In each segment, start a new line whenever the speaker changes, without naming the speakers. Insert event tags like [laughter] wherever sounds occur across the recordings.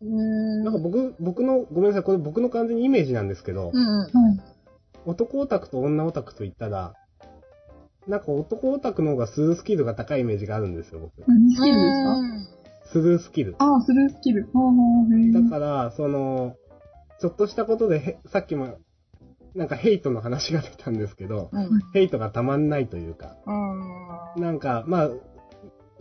うーん。
なんか僕、僕の、ごめんなさい、これ僕の完全にイメージなんですけど、
うんうん。
はい。
男オタクと女オタクと言ったら、なんか男オタクの方がスルースキルが高いイメージがあるんですよ、僕。
何スキルですか？
スルースキル。
ああ、スルースキル。
だから、その、ちょっとしたことでへ、さっきも、なんかヘイトの話が出たんですけど、
うん。
ヘイトがたまんないというか、
うん。
なんか、まあ、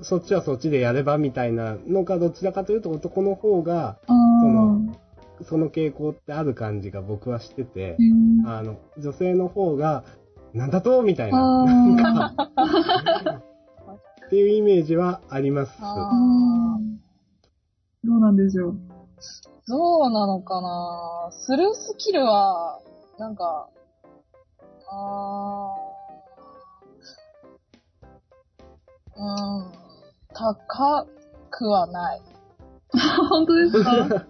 そっちはそっちでやればみたいなのか、どちらかというと男の方が、
ああ。
その傾向ってある感じが僕はしててあの、女性の方が、なんだとみたいな、
あー
なんか、っていうイメージはあります。
どうなんでしょう。
どうなのかなスルースキルは、なんか、あーうん、高くはない。[laughs]
本当ですか？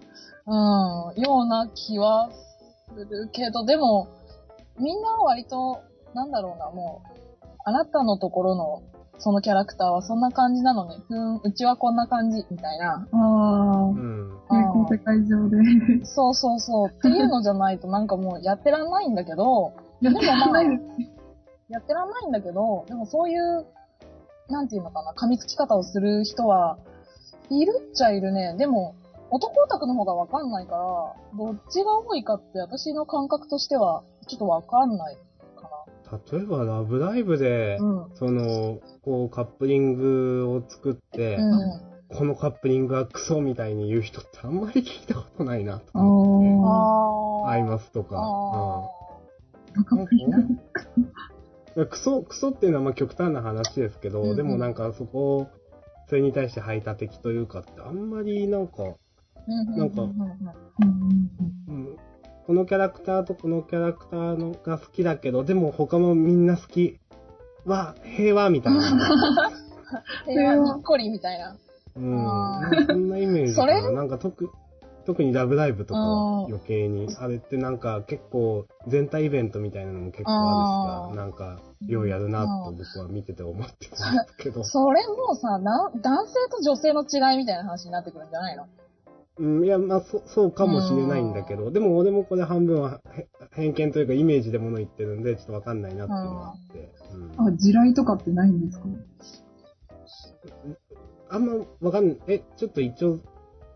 [laughs]
うん、ような気はするけど、でも、みんな割と、なんだろうな、もう、あなたのところの、そのキャラクターはそんな感じなのね。ふん、うちはこんな感じ、みたいな。
ああ
う。ん。
平行世界上で。
そうそうそう。っていうのじゃないとなんかもうやってらんないんだけど、[laughs]
やってらんないです。
やってらんないんだけど、でもそういう、なんていうのかな、噛みつき方をする人は、いるっちゃいるね。でも、男オタクの方がわかんないから、どっちが多いかって私の感覚としては、ちょっとわかんないか
例えば、ラブライブで、
な。うん。
その、こう、カップリングを作って、
うん。
このカップリングはクソみたいに言う人ってあんまり聞いたことないなと
あ
思って。
あー。
アイマスとか。
あ
あ。カップリング
うんクソ、クソっていうのはまあ極端な話ですけど、
うんうん
でもなんかそこを、それに対して排他的というかってあんまりなんか、なんかこのキャラクターとこのキャラクターのが好きだけど、でも他もみんな好きは平和みたいな。[laughs]
平和にっこりみたいな。
うん。そんなイメージか
それ
な。なんか特、特にラブライブとかは
うん。
余計に、あれってなんか結構全体イベントみたいなのも結構あるしさ、なんか、ようやるなと僕は見てて思ってるんですけど。[laughs]
それもうさ、な男性と女性の違いみたいな話になってくるんじゃないの？
うん、いや、まあ、そ、そうかもしれないんだけど、でも俺もこれ半分はへ偏見というかイメージでもの言ってるんで、ちょっとわかんないなっていうのがあって。うん。
あ、地雷とかってないんですか？
あんまわかんない。え、ちょっと一応、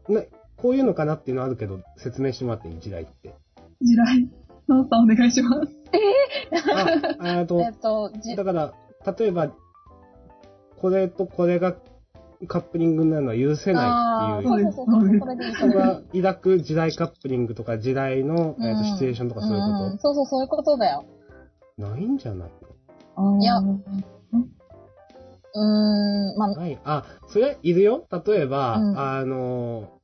な、こういうのかなっていうのあるけど、説明してもらっていい？時代って。
地雷。さんお願いします。[laughs]
あ、あと
え、っと、じ
だから、例えば、これとこれがカップリングになるのは許せないっていう
そうそうそうそう。それでいれ
が抱く時代カップリングとか時代の、えーとシチュエーションとかそういう
うんうん
こ
そうそう、そういうことだよ。
と、ないんじゃない？
いや
う
ーん、まあ、
ない？あ、それいるよ。例えば、
うん
あの、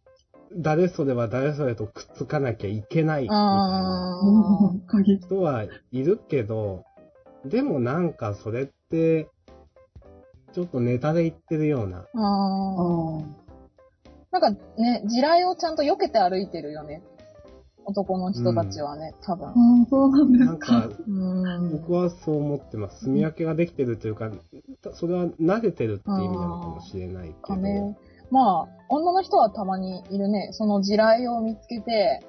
誰それは誰それとくっつかなきゃいけないみたい。人はいるけど、でもなんかそれって、ちょっとネタで言ってるような。
なんかね、地雷をちゃんと避けて歩いてるよね。男の人たちはね、多分
あ。。そうなんです
なんか、
うん。
僕はそう思ってます。住み分けができてるというか、それは慣れてるっていう意味なのかもしれないけど。
まあ、女の人はたまにいるね。その地雷を見つけて、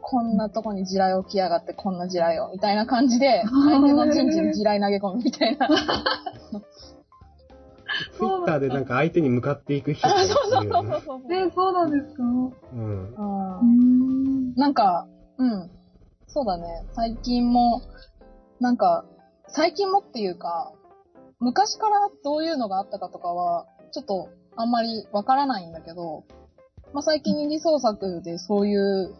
こんなとこに地雷を置きやがって、こんな地雷を、みたいな感じで、相手の陣地に地雷投げ込むみたいな。
ツイッターでなんか相手に向かっていく人がいるよね。
え、そうなんですか？
うん。
うん
うん。
なんか、うん。そうだね。最近も、なんか、最近もっていうか、昔からどういうのがあったかとかは、ちょっとあんまりわからないんだけど、まあ、最近二次創作でそういう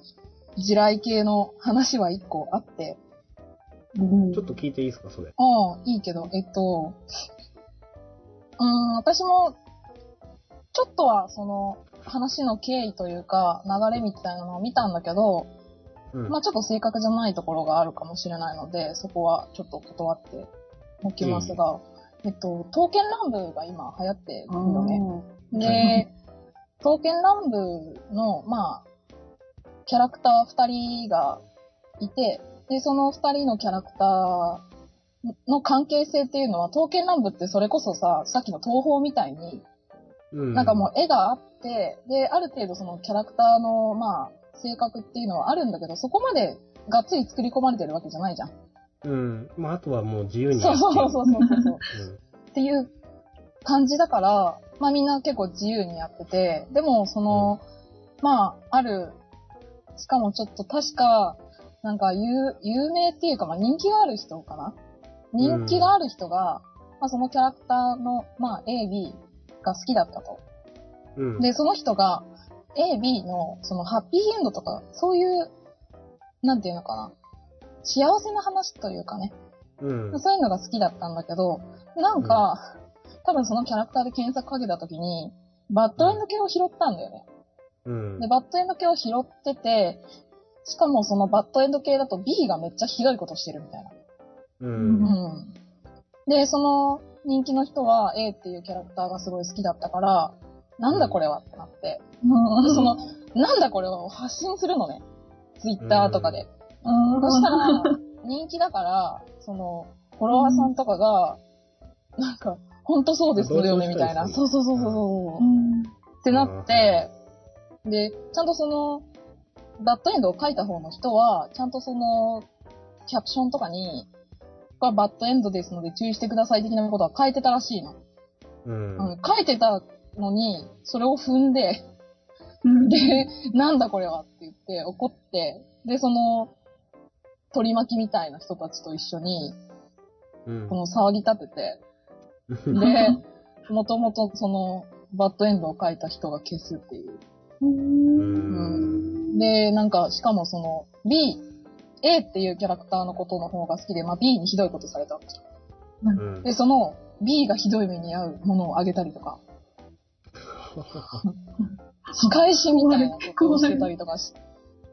地雷系の話は一個あって、
ちょっと聞いていいですか、それ？
うん、いいけど、えっと、うん、私も、ちょっとはその話の経緯というか、流れみたいなのを見たんだけど、
うん。
まあちょっと正確じゃないところがあるかもしれないので、そこはちょっと断っておきますが、えっと、刀剣乱舞が今流行ってるよね。で、刀剣乱舞の、まあ、キャラクター二人がいて、で、その二人のキャラクターの関係性っていうのは、刀剣乱舞ってそれこそさ、さっきの東宝みたいに、
うん
なんかもう絵があって、で、ある程度そのキャラクターの、まあ、性格っていうのはあるんだけど、そこまでがっつり作り込まれてるわけじゃないじゃん。
うん。まあ、あとはもう自由に
そうそうそうそうそう。
う。
っていう感じだから、まあみんな結構自由にやってて、でもその、まあ、ある、しかもちょっと確か、なんか有、有名っていうか、まあ人気がある人かな？人気がある人が、まあそのキャラクターの、まあ A、B が好きだったと。
うん。
で、その人が A、B のそのハッピーエンドとか、そういう、なんていうのかな？幸せな話というかね。
うん。
そういうのが好きだったんだけど、なんか、多分そのキャラクターで検索かけた時に、バッドエンド系を拾ったんだよね。
うん
で、。バッドエンド系を拾ってて、しかもそのバッドエンド系だと B がめっちゃひどいことしてるみたいな。
う。
うんん。で、その人気の人は A っていうキャラクターがすごい好きだったから、なんだこれはってなって、
あ [laughs]
その、なんだこれはを発信するのね。ツイッターとかで。
あ
そしたら、人気だから、その、フォロワーさんとかが、なんか、ほんとそうですよね、みたいな。そうそうそうそうそう。
うん
ってなって、で、ちゃんとその、バッドエンドを書いた方の人は、ちゃんとその、キャプションとかに、これはバッドエンドですので注意してください的なことは書いてたらしいの。
うん。
うん、書いてたのに、それを踏んで、
うん
で、なんだこれはって言って怒って、で、その、取り巻きみたいな人たちと一緒に、
うん
この騒ぎ立てて、で、[laughs] もともとその、バッドエンドを書いた人が消すっていう。
う
うん
ん。
で、なんか、しかもその、B、A っていうキャラクターのことの方が好きで、まあ B にひどいことされたんですよ。
うん
で、その B がひどい目に遭うものをあげたりとか、[laughs] 仕返しみたいなことをしてたりとかし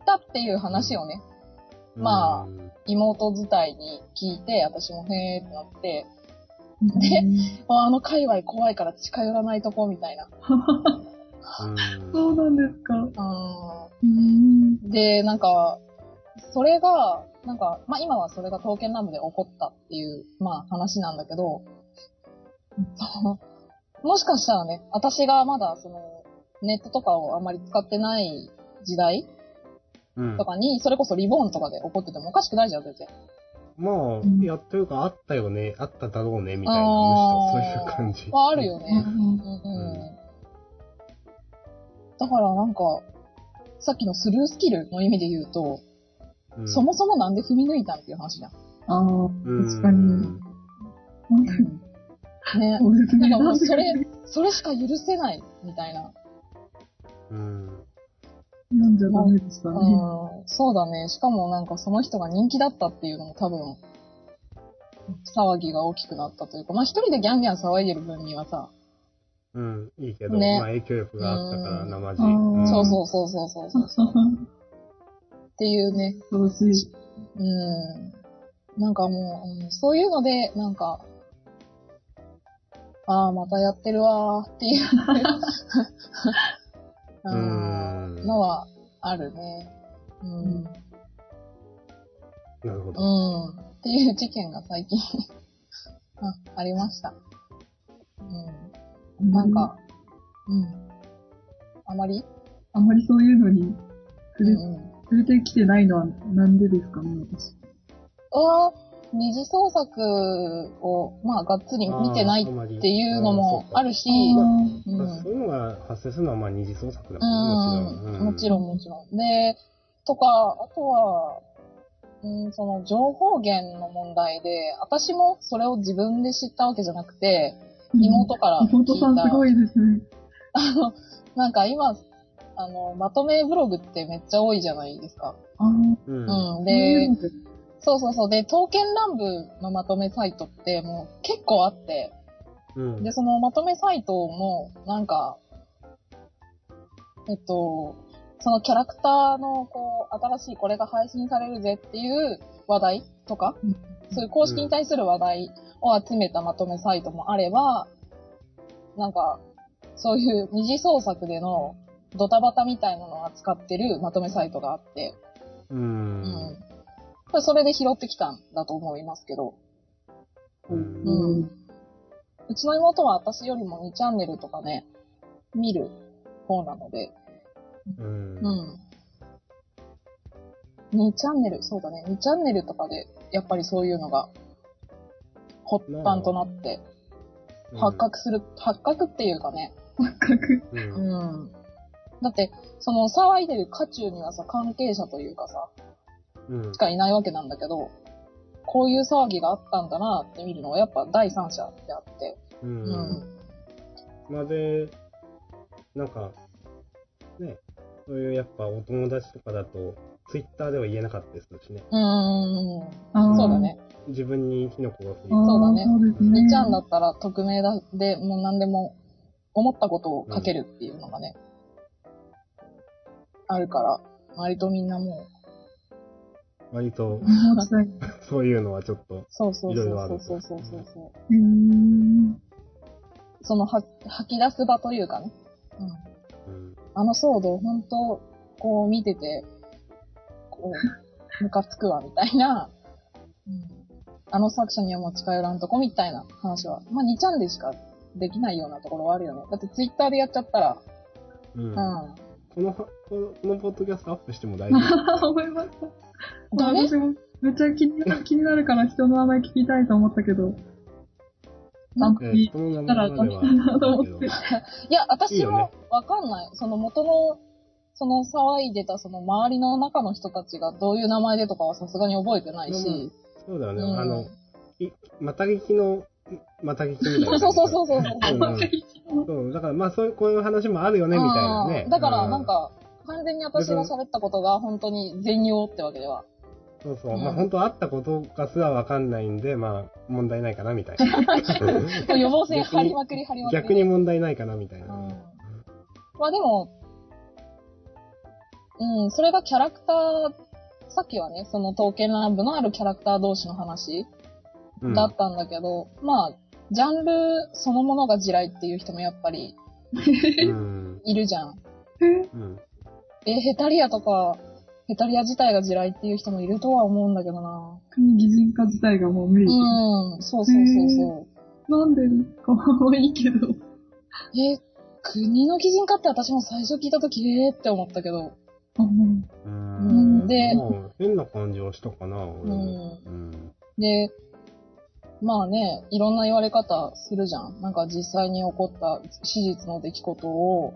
たっていう話をね、まあ
うん
妹伝いに聞いて、私もへーってなって、でああの界隈怖いから近寄らないとこみたいな。
うん。
そうなんですか。
う
うん。
んで、なんか、それが、なんか、まあ今はそれが刀剣乱舞で起こったっていう、まあ話なんだけど、もしかしたらね、私がまだその、ネットとかをあんまり使ってない時代
うん
とかに、それこそリボーンとかで起こっててもおかしくないじゃん、全然。
まあ、
ん
いや、というか、あったよね、あっただろうね、みたいな、
あー
むしろそういう感じ。
はあるよね。
うん
だからなんか、さっきのスルースキルの意味で言うと、
うん
そもそもなんで踏み抜いたんっていう話じゃん。
ああ、
うん
確かに。
ね。なん [laughs] かもうそれ、それしか許せない、みたいな。
うん。
読んじゃダメでした
う
ね。
ん、そうだね。しかもなんかその人が人気だったっていうのも多分、騒ぎが大きくなったというか、まあ一人でギャンギャン騒いでる分にはさ、
うん、いいけど、
ね
まあ影響力があったから、
うん
生地。
うん
そうそうそうそうそうそうっていうね、
恐ろしい。
うん。なんかもう、うんそういうので、なんか、ああ、またやってるわーっていう、う
うん
ん、のはあるね。うん。
なるほど。
うん。っていう事件が最近 [laughs] あ、ありました。うん。なんか、うん。あまり？
あんまりそういうのに触れ、
うんうん。
触れてきてないのはなんでですかね、私。
あ二次創作を、まあ、がっつり見てないっていうのもあるし、
そういうのが発生するのは、まあ二次創作だ
う
もんね、
ん、もちろん、もちろん。で、とか、あとは、うん、その情報源の問題で、私もそれを自分で知ったわけじゃなくて、妹から聞いた。
妹さんすごいですね。
あの、なんか今、あの、まとめブログってめっちゃ多いじゃないですか。
うん。
うん。
で
で、、そうそうそう。で、刀剣乱舞のまとめサイトってもう結構あって、
うん。
で、そのまとめサイトも、なんか、えっと、そのキャラクターの、こう、新しいこれが配信されるぜっていう話題とか、
うん
そういう公式に対する話題を集めたまとめサイトもあれば、なんか、そういう二次創作でのドタバタみたいなのを扱ってるまとめサイトがあって、
う。
うんん。それで拾ってきたんだと思いますけど、
うん。
うんうちの妹は私よりも2チャンネルとかね、見る方なので、
うん。
うん。2チャンネル、そうだね、2チャンネルとかで、やっぱりそういうのが、発端となって、発覚する、発覚っていうかね、
覚。
うん。
う
うん。
ん。だって、その騒いでる渦中にはさ、関係者というかさ、
うん
し。かいないわけなんだけど、こういう騒ぎがあったんだなって見るのはやっぱ第三者であって、
う。
うんん。
まあで、なんか、ね、そういうやっぱお友達とかだと、ツイッターでは言えなかったですしね。
うーん。そうだ。ね。
自分に火の粉が降り
そうだね。みーちゃんだったら匿名だで、もう何でも思ったことを書けるっていうのがね、あるから、割とみんなもう、
割と。[laughs] [laughs] そういうのはちょっと、
そうそうそう
いろいろある
そうそうそうそうそのは吐き出す場というかね。うん。
うん。
あの騒動、本当こう見てて、こう、[laughs] ムカつくわ、みたいな、うん。あの作者にはもう近寄らんとこ、みたいな話は、まあ2ちゃんでしかできないようなところはあるよね。だってツイッターでやっちゃったら、
うん。
うん。
このは、このポッドキャストアップしても大丈夫
思いました。
ダ [laughs] メ
私もめっちゃ気になる気になるから人の名前聞きたいと思ったけど、
なん
か
えーこの名前まではないけど。
いや、私もわかんない。その元の、その騒いでたその周りの中の人たちがどういう名前でとかはさすがに覚えてないし。
そうだよね。
うん
あの、い、また聞きの、また聞きみたいな。
そうそうそうそうそう。
うんうんそう、だからまあそういう、こういう話もあるよね、みたいなね
う。んだから、
う
なん、か、完全に私が喋ったことが本当に全容ってわけでは。
そうそう。
うん
まあ本当あったことがすらわかんないんで、まあ問題ないかな、みたいな。[laughs]
予防線張りまくり張りまくり。
逆に問題ないかな、みたいな。
うん。まあでも、うん、それがキャラクター、さっきはね、その刀剣乱舞のあるキャラクター同士の話
うん
だったんだけど、まあ、ジャンルそのものが地雷っていう人もやっぱり
うん。[laughs]
いるじゃん。
うん。
え、ヘタリアとか、ヘタリア自体が地雷っていう人もいるとは思うんだけどな。
国擬人化自体がもう無理。
うん、そうそうそうそう。
なんでかわいいけど。
え、国の擬人化って私も最初聞いたとき、えーって思ったけど。
あも
う
うん
ん。
で
まあ変な感じはしたかな、俺も。
うん
うん。
で、まあね、いろんな言われ方するじゃん。なんか実際に起こった史実の出来事を、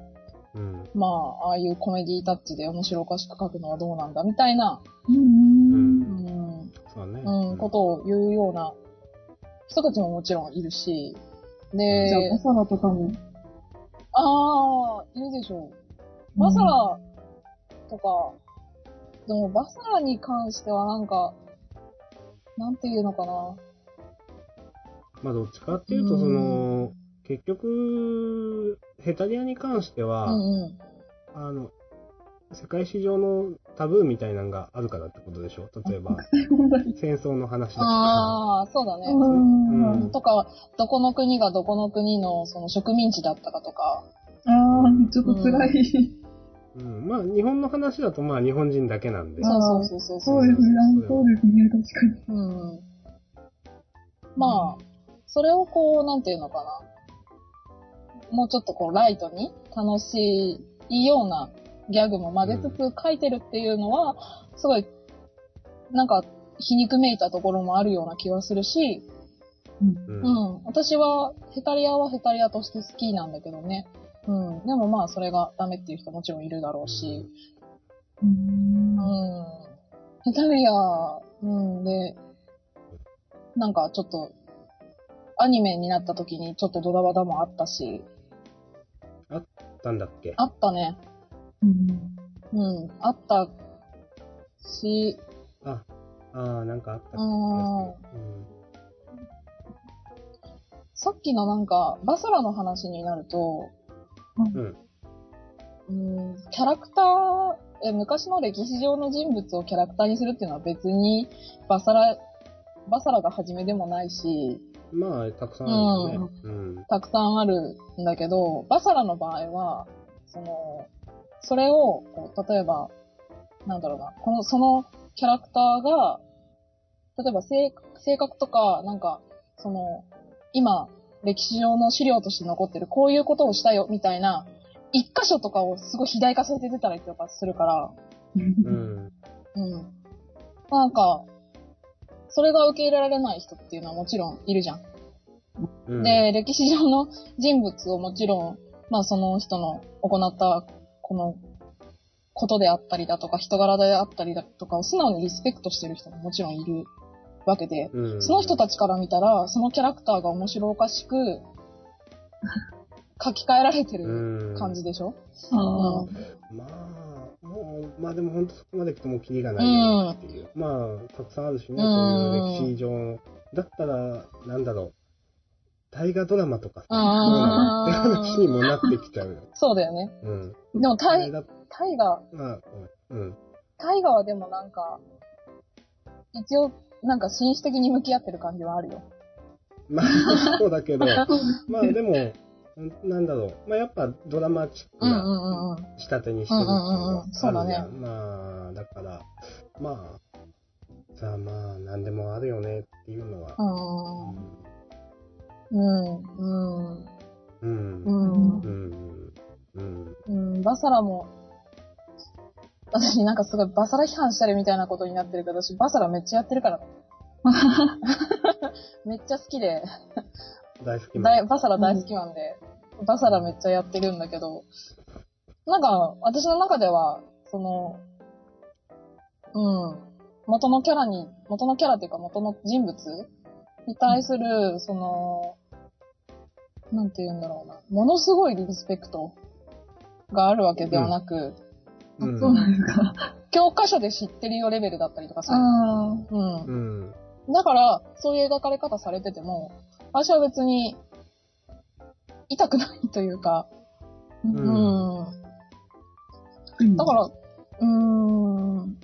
うん。
まあ、ああいうコメディタッチで面白おかしく書くのはどうなんだみたいな、
う。うん
う
うん。
ん。そうだね。
うん、ことを言うような人たちももちろんいるし、で、
じゃあ、バサラとかも。
ああ、いるでしょう。バサラとか、でもバサラに関してはなんか、なんていうのかな。
まあどっちかっていうと、その、結局、ヘタリアに関して
う
は、
んうん。
あの、世界史上のタブーみたいなのがあるからってことでしょ？例えば。[laughs] 戦争の話だとか。
ああ、そうだね。
うん。
とか、どこの国がどこの国のその植民地だったかとか。
ああ、ちょっと辛い。
うん、まあ、日本の話だと、まあ、日本人だけなんで。
あ
そうそうそうそう。
そうですね。あそうですね。確かに。
うん。まあ、それをこう、なんていうのかな。もうちょっとこう、ライトに楽しいようなギャグも混ぜつつ書いてるっていうのは、すごい、なんか、皮肉めいたところもあるような気はするし、
うん。
うん。私は、ヘタリアはヘタリアとして好きなんだけどね。うん。でもまあ、それがダメっていう人もちろんいるだろうし。
う。
うんん。ヘタリア、うん。で、なんかちょっと、アニメになった時にちょっとドダバダもあったし、
なんだっけ？
あったね。
うん。
うん。あったし、
あ、ああ、なんかあった気がする。
うん。さっきのなんか、バサラの話になると、
うん。
うん、キャラクター、え昔の歴史上の人物をキャラクターにするっていうのは別にバサラ、バサラが初めでもないし、
まあ、たくさんあるよね。うん。
たくさんあるんだけど、バサラの場合は、その、それを、こう例えば、なんだろうな、この、そのキャラクターが、例えば性性格とか、なんか、その、今、歴史上の資料として残ってる、こういうことをしたよ、みたいな一箇所とかをすごい肥大化させて出たりとかするから、
うん。
うん。なんか、それが受け入れられない人っていうのはもちろんいるじゃん。
うん、
で、歴史上の人物をもちろん、まあその人の行った、この、ことであったりだとか、人柄であったりだとかを素直にリスペクトしてる人ももちろんいるわけで、
うん、
その人たちから見たら、そのキャラクターが面白おかしく、[laughs] 書き換えられてる感じでしょ、
あ
うん。
まあ、もう、まあでも本当そこまで来てもキリがないよねっていう。まあ、たくさんあるしね、
うん
そういう歴史上の。だったら、なんだろう。大河ドラマとかさ、って話にもなってきちゃうよ。
そうだよね。
うん。
でも、タイ、
だ
タイガ、
まあ、うん。
タイガはでもなんか、一応、なんか紳士的に向き合ってる感じはあるよ。
まあ、そうだけど、[laughs]
あ。
まあでも、なんだろう。まあやっぱドラマチックな。仕立てにしてるっていうの
うんうんうん
が
うんそうだね
あるじゃん。まあ、だから、まあ、さあまあ、なんでもあるよねっていうのは。
うん。うん。うん。
うん。
う
うん。
ん。
うん。うん。
うん。バサラも、私なんかすごいバサラ批判したりみたいなことになってるけど、私バサラめっちゃやってるから。[laughs] めっちゃ好きで、
大好きな。
大バサラ大好きなんで、バサラめっちゃやってるんだけど、なんか、私の中では、その、うん、元のキャラに、元のキャラっていうか元の人物に対する、その、なんて言うんだろうな、ものすごいリスペクトがあるわけではなく、
うん。
そうなんですか。
教科書で知ってるよレベルだったりとかさ、
あ
うん。
うん。
だから、そういう描かれ方されてても、私は別に、痛くないというか、うん。
うん
だから、うーん。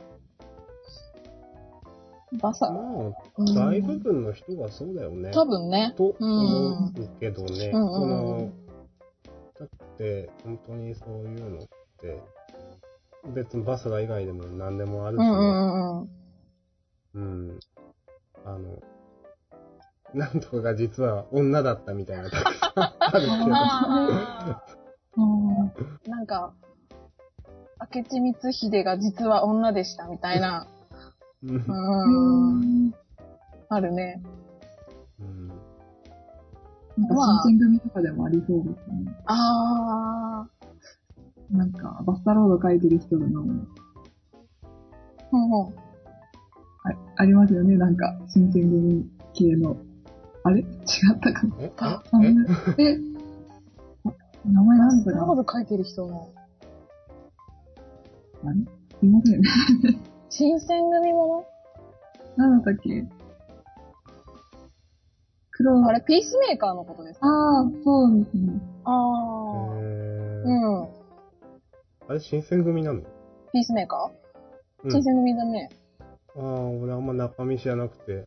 バサ、
ま
う
あ、
ん
大部分の人がそうだよね。
多分ね。
と思うけどね。
うん
その
うん、
だって、本当にそういうのって、別にバスラ以外でも何でもあるしね。
うんうんうんうん。
うん。あの、なんとかが実は女だったみたいなたくさんあるけど。
あ
あ
ーなんか、明智光秀が実は女でしたみたいな。
うん
う
あ。
るね。
うん
なんか新選組とかでもありそうですね。
あ
なんか、バスタロード書いてる人の、
ー。うんうん。
あありますよね、なんか、新選組系の。あれ？違ったかな？
え？
あ
あ
え？
名前なんだろう
こと書いてる人の。
あれ？すいません。
新選組も
なんだったっけ？黒。
のあれ、ピースメーカーのことですか？
ああ、そうですね。
あ
え
ー。
ー。
うん。
あれ、新選組なの？
ピースメーカ
うん。
ー新選組だね。
ああ、俺あんま中身知らなくて、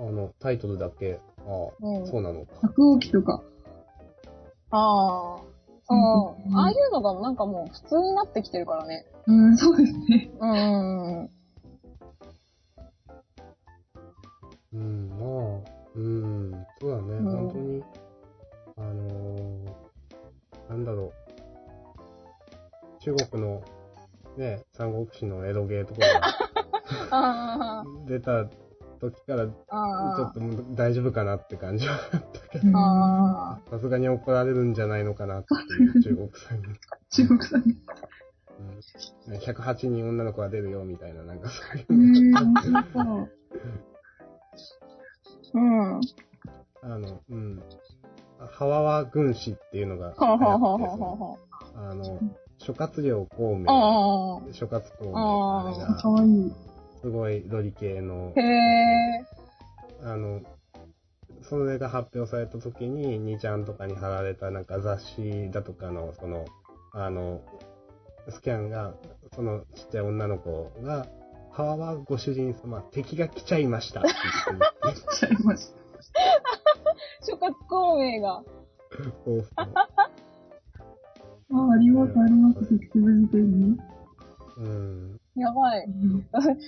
あの、タイトルだけ、ああ、
うん
そうなのか。
白鸚記とか。
ああ。
うん
うん。ああいうのがなんかもう普通になってきてるからね。
うん、そうですね。
うんうんうん。
うん、まあ、うん、そうだね、
うん
本当に、あのー、なんだろう、中国の、ね、三国志のエロゲーとか [laughs]
あ
が出た時から、ち
あ。
ょっと大丈夫かなって感じはあったけど。さすがに怒られるんじゃないのかなっていう、中国さんに。
中国さんに。
うん、108人女の子が出るよ、みたいな、なんかそういう
え
の。
うん。
あの、うん。ハワワ軍師っていうのがあの、諸葛亮孔
う。
明、
あ
諸葛孔明、
あー
あれが
か、わいい。
すごいロリ系の
あ。へ、え。
あの、それが発表された時に、2ちゃんとかに貼られたなんか雑誌だとかの、その、あの、スキャンが、そのちっちゃい女の子が、ハワワご主人様、敵が来ちゃいましたって言って
来ちゃいました。
諸葛孔明が。
こう [laughs]
あ、あります、あります、セクシブ辞典に。
うん。
やばい。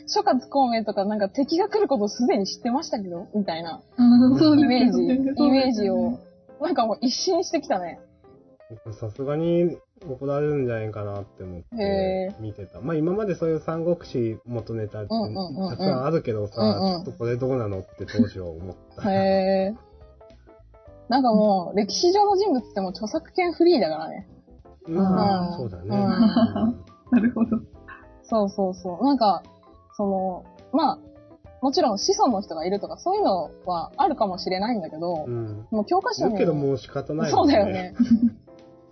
諸葛孔明とかなんか敵が来ることをすでに知ってましたけどみたいなイメージ、イメージを。。なんかもう一新してきたね。
さすがに、怒られるんじゃないかなって思っ
へ
て見てた。まあ今までそういう三国志元ネタって
うんうんうんうん
たくさんあるけどさ、
うんうん
ちょっとこれどうなのって当時は思った。
へえ。なんかもう、歴史上の人物ってもう著作権フリーだからね。
まあ、
うん
そうだね。
うん [laughs]
なるほど。
そうそうそう。なんか、その、まあ、もちろん子孫の人がいるとかそういうのはあるかもしれないんだけど、
うん。
もう教科書に。
だけどもう仕方ない
そうだよ。ね。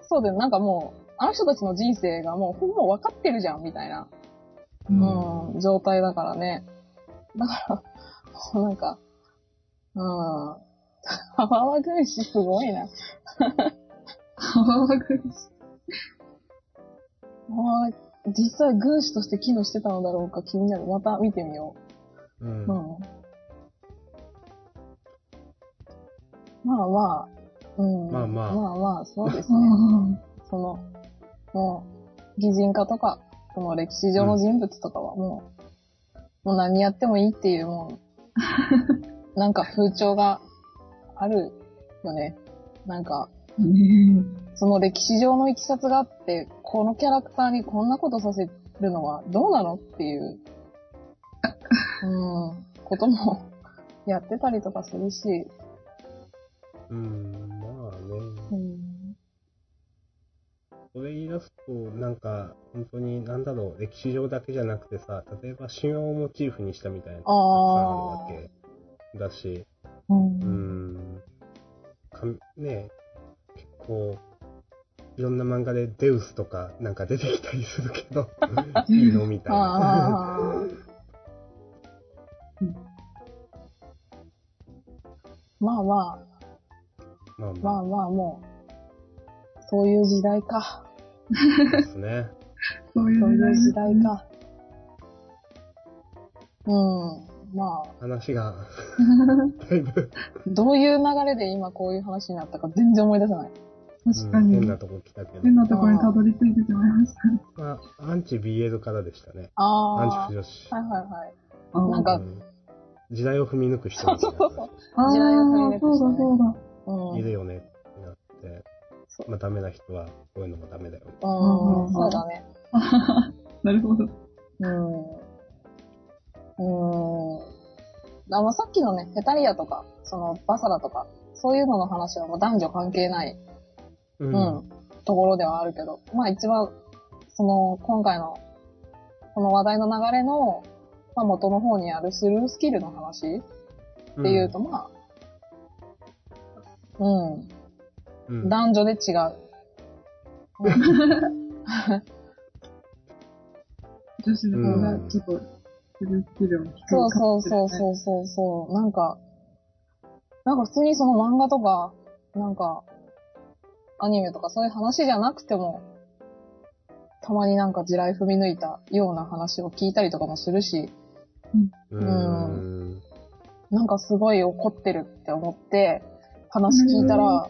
そうだよ。なんかもう、あの人たちの人生がもうほぼ分かってるじゃん、みたいな、
う。
うんん、状態だからね。だから、もうなんか、うん。ハワワ軍師すごいな。
ハワワ軍師。
ハワワ実際軍師として機能してたのだろうか気になる。また見てみよ
うん
う。うん。まあまあ、うん。
まあまあ
まあまあ、そうですね。
あ [laughs]
その、もう、擬人化とか、その歴史上の人物とかはもう、もう何やってもいいっていう、もう、[laughs] なんか風潮があるよね。なんか、その歴史上のいきさつがあって、このキャラクターにこんなことさせるのはどうなのっていう、[laughs] うん、こともやってたりとかするし、
うん、まあね。
うん、
それ言い出すと、なんか、本当に、なんだろう、歴史上だけじゃなくてさ、例えば神話をモチーフにしたみたいなのがあるわけだし、
う、
うん。ん、かね結構、いろんな漫画でデウスとかなんか出てきたりするけど、[laughs] いいのみたいな。
まあまあ、
まあ
ま
ま
あまあもう、そういう時代か。
あですね。[laughs]
そういう
時
時代
代か。うん。まあ、
話が、[laughs] だいぶ、
どういう流れで今こういう話になったか全然思い出せない。
確かに。
うん変なとこ来たけど
変。なところにたどり着いてしまいました。
まあ、アンチ BL からでしたね。
ああ。
アンチ不女子。
はいはいはい。
あ
なんか
うん時代を踏み抜く人
そうそうそうそう。
あ
時代を振り
あ、そう
抜く人ね
だそうだ。
うん。
いるよねってなって
そ、
まあダメな人はこういうのもダメだよね。
うん、そうだね。[laughs]
なるほど。
うん。うん。あの、さっきのね、ヘタリアとか、その、バサラとか、そういうのの話はもう男女関係ない、
う
うん、ところではあるけど、まあ一番、その、今回の、この話題の流れの、まあ元の方にあるスルースキルの話っていうと、まあ、うん、
うん、
男女で違う。[laughs]
女子の方がちょっと、スルースキルも低いか
そうそうそうそうそう。なんか、なんか普通にその漫画とか、なんか、アニメとかそういう話じゃなくても、たまになんか地雷踏み抜いたような話を聞いたりとかもするし、
うーん。
なんかすごい怒ってるって思って、話聞いたら、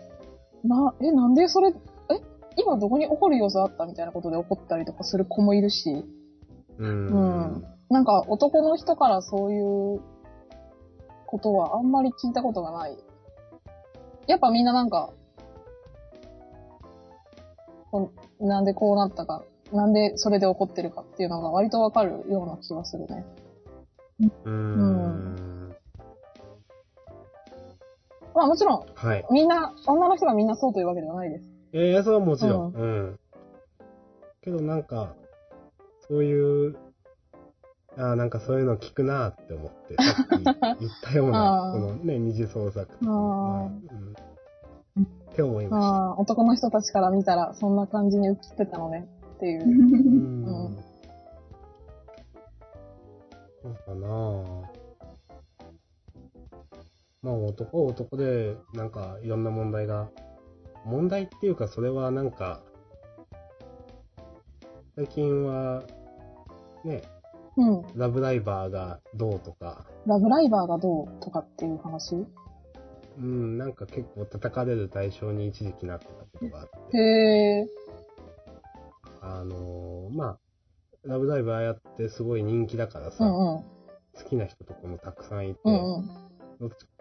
な、え、なんでそれ、え、今どこに怒る様子あったみたいなことで怒ったりとかする子もいるし、
う。
うんん。なんか男の人からそういうことはあんまり聞いたことがない。やっぱみんななんか、なんでこうなったか、なんでそれで怒ってるかっていうのが割とわかるような気がするね。
うーん。
まあもちろん、
はい。
みんな、女の人がみんなそうというわけではないです。
ええそれはもちろん。うん。けどなんか、そういう、ああ、なんかそういうの聞くなーって思って、さっき言ったような [laughs] このね、二次創作とかうん。って思いました。
ああ、男の人たちから見たらそんな感じに映ってたのねっていう。
う
うん
ん。そうかなまあ男は男で、なんかいろんな問題が、問題っていうかそれはなんか、最近は、ね、
うん。
ラブライバーがどうとか、
ラブライバーがどうとかっていう話？
うん、なんか結構叩かれる対象に一時期なってたことがあって、
へえ。
あのーまあ、ラブライバーやってすごい人気だからさ、
うんうん。
好きな人とかもたくさんいて、
うんうん。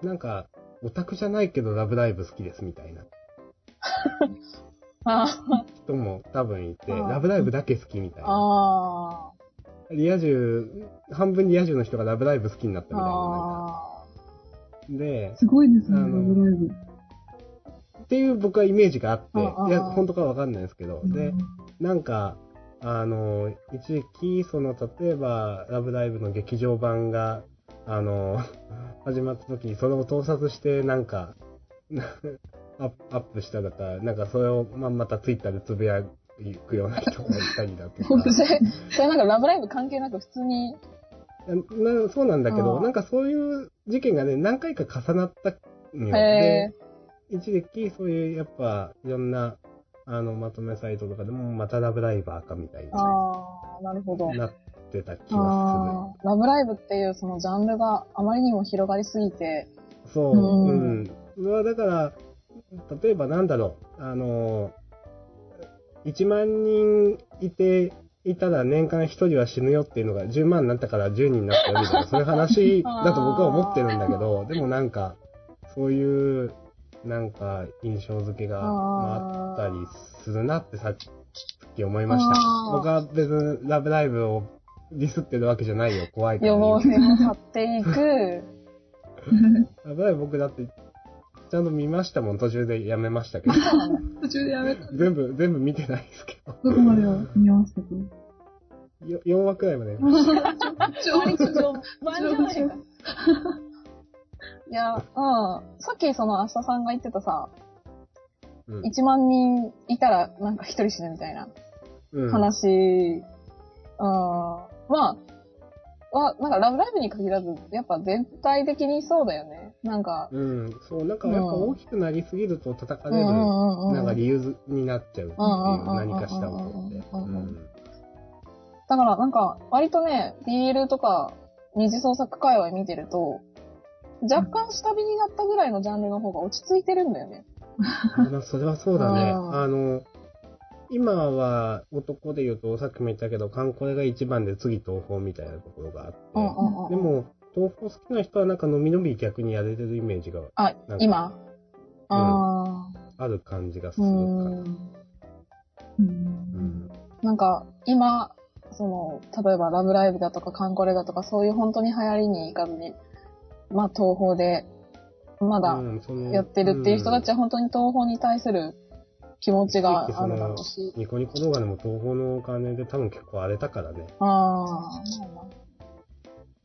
なんか、オタクじゃないけどラブライブ好きですみたいな。[laughs]
あ
人も多分いて、ラブライブだけ好きみたい
あ。
な。
あ
リア充、半分リア充の人がラブライブ好きになった
あ。
みたいな。
あ
で、
すごいですね、ラ
あの
ブライブ。
っていう僕はイメージがあって、いや、本当かわかんないですけど、で、なんか、あの、一時期、その、例えば、ラブライブの劇場版が、あの、[laughs] 始まった時に、それを盗撮して、なんか、[laughs] アップしただか、なんかそれを、まあ、またツイッターでつぶやくような人がいたりだとか。[laughs]
それなんかラブライブ関係なく普通に、
なそうなんだけど、
うん
なんかそういう事件がね、何回か重なったのよ。
へ
で、一時期そういう、やっぱ、いろんな、あの、まとめサイトとかでも、またラブライバーかみたいに
ああ、なるほど。
なってた気が
ああ、ラブライブっていうそのジャンルがあまりにも広がりすぎて、
する。そう、
う
うんん。それはだから、例えばなんだろう、あの、1万人いて、いたら年間1人は死ぬよっていうのが10万になったから10人になったよみたいな、そういう話 [laughs] だと僕は思ってるんだけど、でもなんか、そういう、なんか、印象付けがまああったりするなってさっき思いました。僕は別にラブライブをディスってるわけじゃないよ。怖いから
予防線を張っていく。[laughs]
ラブライブ僕だって、ちゃんと見ましたもん。途中でやめましたけど。[laughs]
途中でやめた。
全部、全部見てないですけど。
どこまでを見ましたか
よ4話くらいまで見ました。
割と序盤じゃないか。いや、うん。さっきその明日さんが言ってたさ、
うん
1万人いたらなんか1人死ぬみたいな
うん。
話、うん、まあ、は、なんかラブライブに限らず、やっぱ全体的にそうだよね。なんか、
うん。そう、なんかやっぱ大きくなりすぎると叩かれる、なんか理由になっちゃうっていう、何かしたことって。
だからなんか、割とね、BL とか二次創作界隈見てると、若干下火になったぐらいのジャンルの方が落ち着いてるんだよね。
まあ、それはそうだね。
うん
あの、今は男で言うと、さっきも言ったけど、カンコレが一番で次東宝みたいなところがあって、
うんうんうん。
でも、東宝好きな人はなんかのびのび逆にやれてるイメージが
あ
なんか、
今？あ
ある感じがするかな。
ん。
う。
うんん。
なんか、今、その、例えばラブライブだとかカンコレだとか、そういう本当に流行りに行かずに、まあ東宝で、まだやってるっていう人たちは本当に東宝に対する気持ちがあるだろうし。
ニコニコ動画でも東宝のお金で多分結構荒れたからね。
あ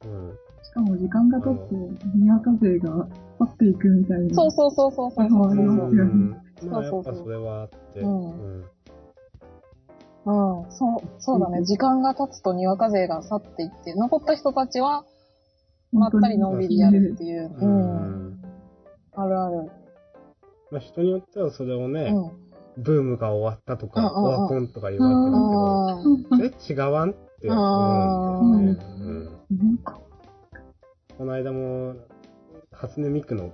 うん。
しかも時間が経って、にわか勢が去っていくみたいな。
あ。そうそうそうそうそう
そう
まあやっぱそれはあって。
うん
うん
うん、そう、そうだね。時間が経つとにわか勢が去っていって、残った人たちは、まったりのんびりやるっていう。
う
うん。
ん。
あるある。
まあ人によってはそれをね、
うん。
ブームが終わったとか、オワコンとか言われてるけど、
うん。
え、違わんって思うんだよね。この間も、初音ミクの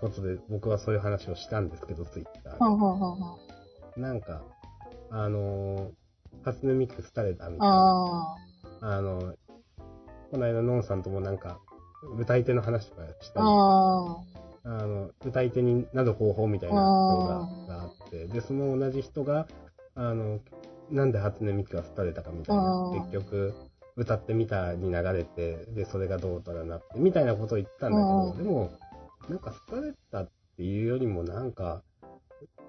ことで僕はそういう話をしたんですけど、ツイッター。で。なんか、あのー、初音ミク廃れたみたいな。
あ
あの、この間、ノンさんともなんか、歌い手の話とかした
あ。
り、
あ
あの、歌い手になる方法みたいな動画があって、で、その同じ人が、あの、なんで初音ミクが廃れたかみたいな結局、歌ってみたに流れて、で、それがどうとかなって、みたいなことを言ったんだけど、
うん
でも、なんか廃れたっていうよりもなんか、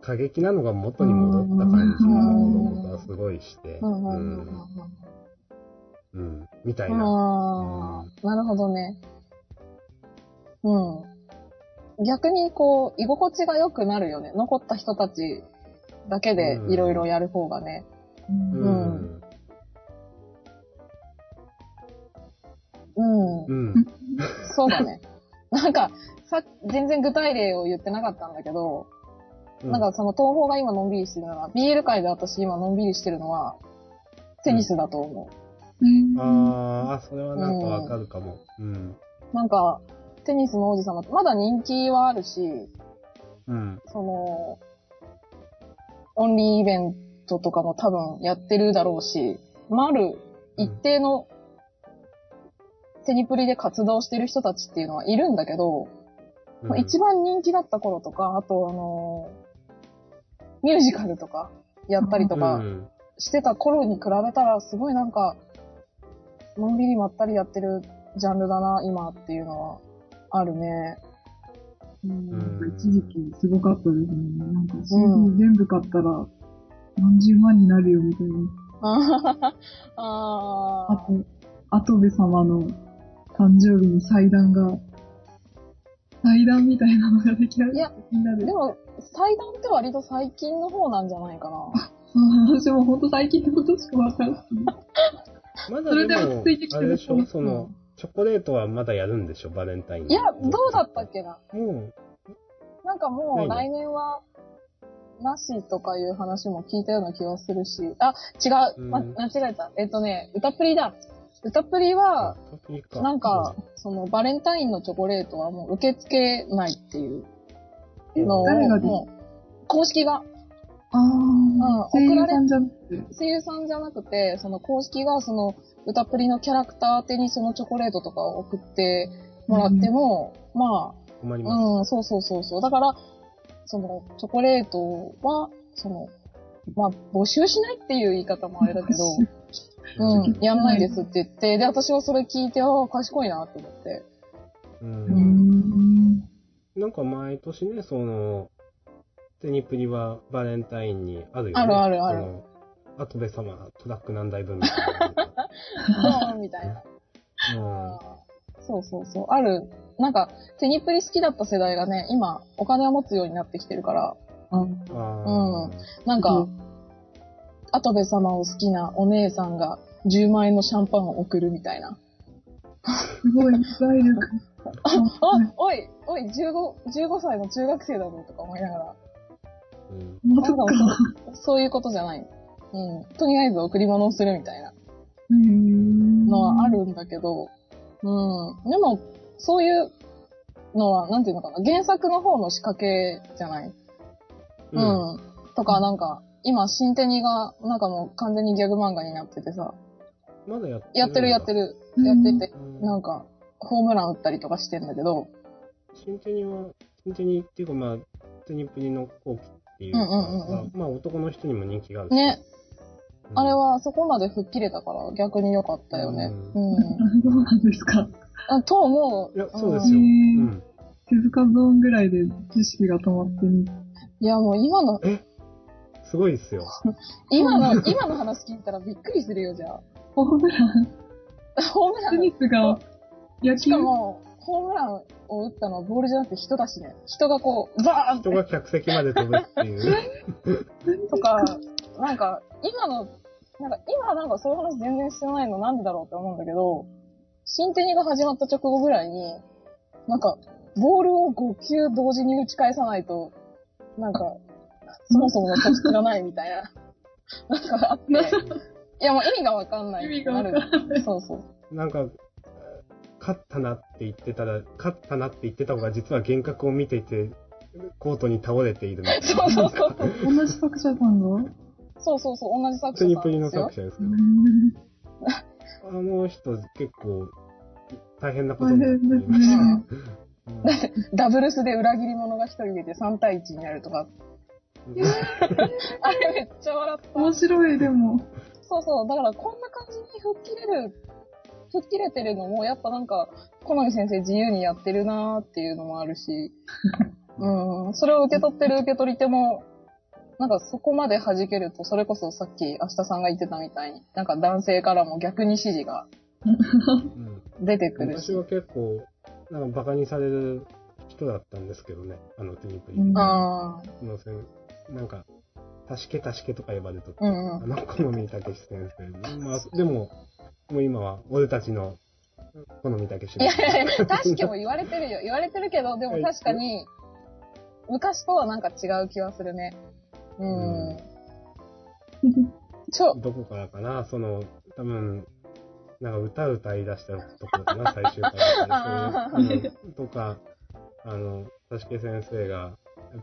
過激なのが元に戻った感じが
うん
僕はすごいして、
あ。うんうん
みたい
うん。
な。
ああ、なるほどね。うん。逆にこう、居心地が良くなるよね。残った人たちだけでいろいろやる方がね。
うん
うん。
うんうん。
うん。
そうだね。[laughs] なんか、さ、全然具体例を言ってなかったんだけど、なんかその東宝が今のんびりしてるのは、BL 界で私今のんびりしてるのは、テニスだと思
うん
あーあ、それはなんかわかるかも。うん。
う。なんか、テニスの王子様ってまだ人気はあるし、
うん。
その、オンリーイベントとかも多分やってるだろうし、まあ、ある一定のテニプリで活動してる人たちっていうのはいるんだけど、まあ一番人気だった頃とか、あとあのーミュージカルとかやったりと
う
か
ん。
してた頃に比べたら、すごいなんか、のんびりまったりやってるジャンルだな、今っていうのはあるね。
うん
うん
一時期すごかったですね。なんか CD 全部買ったら何十万になるよみたいな。[laughs] あ
あ
と、跡部様の誕生日に祭壇が、祭壇みたいなのができる。
いや
みんなで
ーで。も、祭壇って割と最近の方なんじゃないかな。
そう私もほんと最近のことしかわからない。
まだ
それで落ち着いてき、てる
あれでしょ、その、チョコレートはまだやるんでしょ、バレンタインに。
いや、どうだったっけな？
もう、
なんかもう来年は、なしとかいう話も聞いたような気がするし、あ、違う、ま、
うん。
間違えた。えっとね、歌プリだ。歌プリは、なんか、そのバレンタインのチョコレートはもう受け付けないっていうのを、もう、公式が、
ああ、声優さんじゃなくて。
声優さんじゃなくて、その公式がその歌プリのキャラクター宛てにそのチョコレートとかを送ってもらっても、まあ、
困ります。
うん、そうそうそうそう。だから、その、チョコレートは、その、まあ、募集しないっていう言い方もあれだけど、[laughs] うん、やんないですって言って、で、私はそれ聞いて、ああ、賢いなって思って。
う。
うんん。
なんか毎年ね、その、テニプリはバレンタインにあるよね。
あるあるある
その。跡部様、トラック何台分みたいな。
ドーンみたいな。
うん。
そうそうそう。ある、なんか、テニプリ好きだった世代がね、今、お金を持つようになってきてるから、
あ
あ
うん
ー
なんか、
うん
跡部様を好きなお姉さんが10万円のシャンパンを送るみたいな。
すごい、財力。[laughs]
あ、おい、おい、15、15歳の中学生だぞとか思いながら、
うん
そ。
そういうことじゃない。うん。とりあえず贈り物をするみたいなのはあるんだけど、うん。でも、そういうのは、なんていうのかな、原作の方の仕掛けじゃない？うん。とか、なんか、今、新テニが、なんかもう完全にギャグ漫画になっててさ、
まだやって
やってるやって
る
る、やってて。なんか、ホームラン打ったりとかしてんだけど、
新テニは、新テニっていうかまあ、テニプリの後期っていうか、
うんうんうんうん
まあ男の人にも人気があるし
ね、
うん
あれはそこまで吹っ切れたから逆に良かったよね。
う
うん。
どうなんですか
あと思う。
いや、そうですよ。
う
うんん。
手塚ゾーンぐらいで知識が止まってる。
いやもう今の、
すごいですよ。[laughs]
今の、今の話聞いたらびっくりするよ、じゃあ。
ホームラン、
ホームラン
スミスが野球
しかも、ホームランを打ったのはボールじゃなくて人だしね。人がこう、バーンって
人が客席まで飛ぶっていう。[laughs]
とか、なんか、今の、なんか今なんかそういう話全然してないのなんでだろうって思うんだけど、新テニが始まった直後ぐらいに、なんか、ボールを5球同時に打ち返さないと、なんか、そもそもの素質がないみたいな、なんかあって、[laughs] いやもう意味がわかんない。
意味がわかん
ない。そうそう。
なんか、勝ったなって言ってたら、勝ったなって言ってた方が実は幻覚を見ていて、コートに倒れているみたいな。[laughs]
そうそうそう。
同じ作者さんが
そうそうそう、同じ作
プニプニの
者さんですよ
作。者ですけど。
うん
あの人結構大変なこと
大
になって
変です
いました。
ね。
ダブルスで裏切り者が一人出て3対1になるとか。
う [laughs] ん
あれめっちゃ笑った。
面白い、でも。
そうそう。だからこんな感じに吹っ切れる、吹っ切れてるのも、やっぱなんか、好み先生自由にやってるなーっていうのもあるし、[laughs] うん。それを受け取ってる受け取り手も、なんかそこまで弾けると、それこそさっき明日さんが言ってたみたいに、なんか男性からも逆に指示が
うん。
出てくる。し。
私は結構、なんかバカにされる人だったんですけどね、あのテニプリ
うん。
ああ、
のせん。なんか、たしけたしけとか呼ばれるとき、
うんうん
あの、好みたけし先生。まあ、でも、もう今は、俺たちの好みたけし
いやいやいや、確かも言われてるよ。言われてるけど、でも確かに、昔とはなんか違う気はするね。うん。ちょ、
どこからかな、その、多分、なんか歌歌い出したところかな、最終回
あ
そういううんとか、あの、たしけ先生が、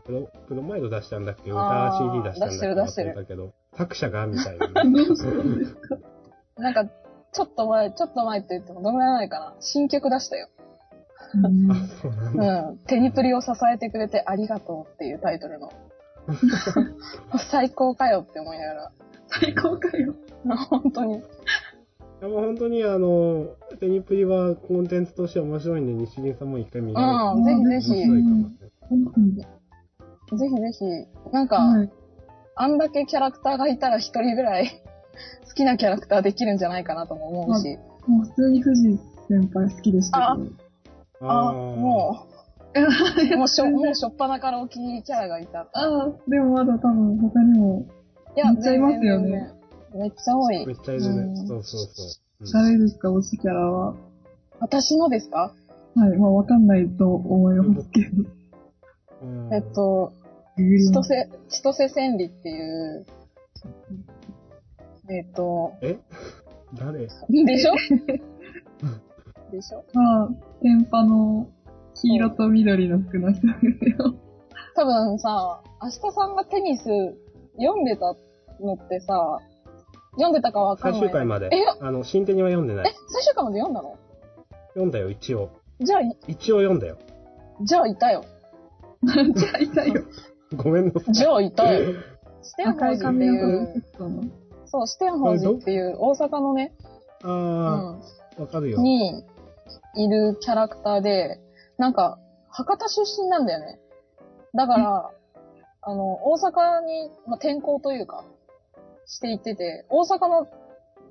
プロ、プロマイド出したんだっけ？歌 CD 出したんだっけ？
出してる出してる
忘れたけど、作者が？みたいな。[laughs]
どうしたんですか
なんか、ちょっと前、ちょっと前って言ってもどのぐらい前かな？新曲出したよ。
うん
あ、そうなんだ。
うん。テニプリを支えてくれてありがとうっていうタイトルの最高かよって思いながら。
最高かよ。
本当に。
いやもう本当にあの、テニプリはコンテンツとして面白いんで、西銀さんも一回見ら
うん、ぜひぜひ、ぜ
面白いかもね。
本当に。
ひぜひ。なんか、
はい。
あんだけキャラクターがいたら一人ぐらい [laughs] 好きなキャラクターできるんじゃないかなとも思うし。
もう普通に藤先輩好きでしたけど。
あ、
ー
もう、[laughs] もうしょ、もうしょっぱなからお気に入りキャラがいた。
ああ、でもまだ多分他にも
いや、
めっちゃいますよね
めっちゃ多い
め。っちゃいるね。
うん
そうそうそう。うん
誰ですか、推しキャラは？
私のですか？
はい。まあわかんないと思いますけど。
うん
えっと、千。歳、千歳千里っていう、えっと、
え？誰？
でしょ？[laughs] でしょ？
まあ、天パの黄色と緑の服の人ですよ。
多分さ、明日さんがテニス読んでたのってさ、読んでたかわかん
最
ない。
終回まで
え、。
あの、新手には読んでな
え？
い。、
最終回まで読んだの？
読んだよ、一応。
じゃあ、い
一応読んだよ。
じゃあいたよ。
じゃあいたよ。
ごめんなさい。
じゃあいたよ。四天王寺っていう。そう、四天王寺っていう大阪のね、
あ
う
あ、わかるよ
ん、。にいるキャラクターで、なんか、博多出身なんだよね。だから、あの、大阪に、まあ、転校というか、して行ってて、大阪の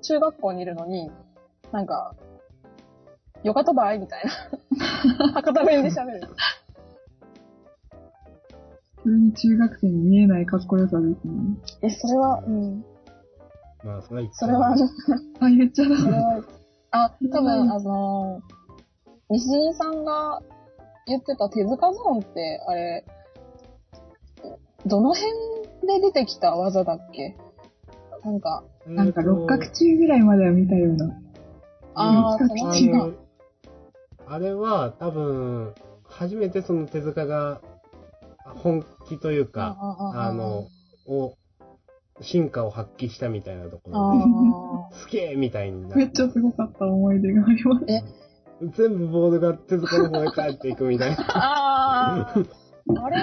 中学校にいるのに、なんか、よかとばいみたいな。[laughs] 博多弁で喋る。
普通に中学生に見えないかっこよさですね。
え、それは、うん。
まあ、それは
それは、
あ、言っちゃダメ。
あ、多分、あの、西陣さんが言ってた手塚ゾーンって、あれ、どの辺で出てきた技だっけ？なんか、
なんか六角中ぐらいまでは見たような。
あ
あ
辺か
の。あれは多分、初めてその手塚が本気というか、あの、を、進化を発揮したみたいなとこ
あ
ろ
ー
で、すげえみたいにな
めっちゃすごかった思い出があります。
え
全部ボールが手塚の方へ帰っていくみたいな。
あー、あれ、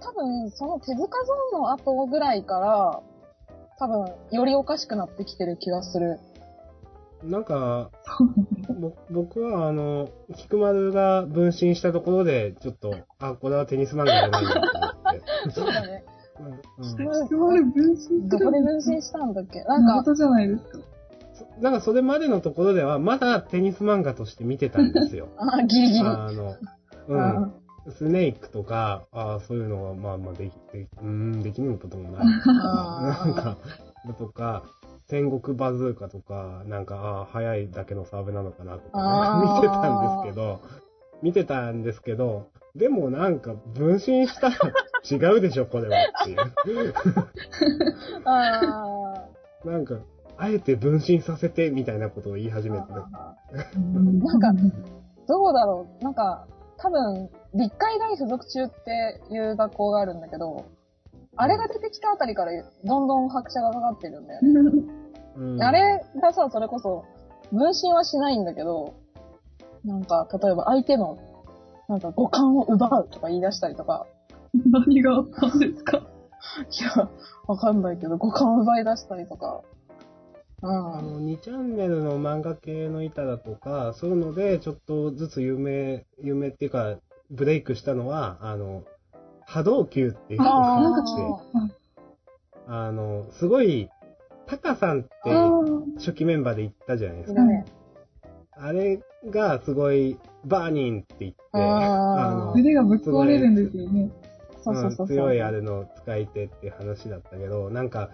多分、その手塚ゾーンの後ぐらいから、多分、よりおかしくなってきてる気がする。
なんか、僕はあの、菊丸が分身したところで、ちょっと、あ、これはテニス漫画じゃないんだと思って。
そうだね。
うんうん
人まで分身
どこで分身したんだっけ？なんか、
じゃないですか。
そなんかそれまでのところでは、まだテニス漫画として見てたんですよ。[laughs]
あーギリギリ。
あの、うん。スネークとか、ああ、そういうのは、まあまあでき、できうーん、できることもない。なんか、だとか、戦国バズーカとか、なんか、ああ、速いだけのサーブなのかなとか、見てたんですけど、見てたんですけど、でもなんか、分身したら違うでしょ、これはっていう。
あ
なんか、あえて分身させて、みたいなことを言い始めて、
なんかどうだろう。なんか、多分、立海大附属中っていう学校があるんだけど、あれが出てきたあたりからどんどん拍車がかかってるんだよね。
うん
あれがさ、それこそ、分身はしないんだけど、なんか、例えば相手の、なんか五感を奪うとか言い出したりとか、
何があったんですか？
いや、わかんないけど、五感を奪い出したりとか、うん。
あの、2チャンネルの漫画系の板だとか、そういうので、ちょっとずつ有名、有名っていうか、ブレイクしたのは、あの、波動球っていうのがて、あの、すごい、タカさんって
あ
初期メンバーで言ったじゃないですか。あれがすごい、バーニンって言って、
あ
腕がぶっ壊れるんですよね。
そうそうそう
強いあれの使い手っていう話だったけど、なんか、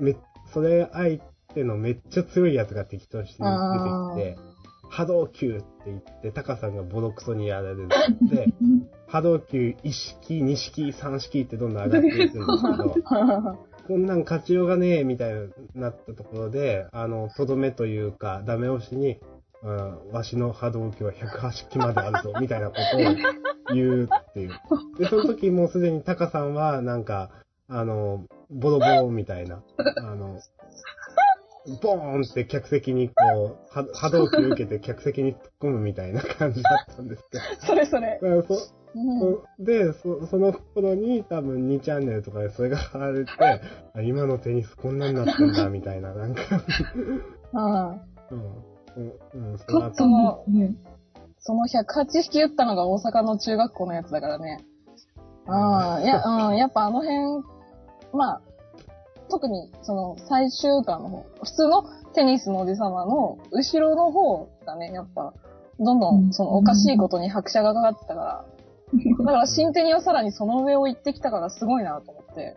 め、それ相手のめっちゃ強いやつが敵として出てきて、波動球って言って、タカさんがボロクソにやられるって、[laughs] 波動球1式、2式、3式ってどんどん上がっていくんですけど、こんなん勝ちようがねえみたいになったところで、あの、とどめというか、ダメ押しに、うん、わしの波動球は108式まであるぞ、みたいなことを言うっていう。で、その時もうすでにタカさんは、なんか、あの、ボロボロみたいな、あの、ボーンって客席にこう、は波動球受けて客席に突っ込むみたいな感じだったんですけど。
それそれ。うん
で、そその頃に多分2チャンネルとかでそれが貼られて、あ今のテニスこんなになってんだ、みたいな、なんか、[laughs]
うん。
うん、うん、うん、その。
その108匹打ったのが大阪の中学校のやつだからね。うん。いや、うん。やっぱあの辺、まあ、特にその最終巻の方、普通のテニスのおじさまの後ろの方がね、やっぱ、どんどんそのおかしいことに拍車がかかってたから、[laughs] だから新テニはさらにその上を行ってきたからすごいなと思って、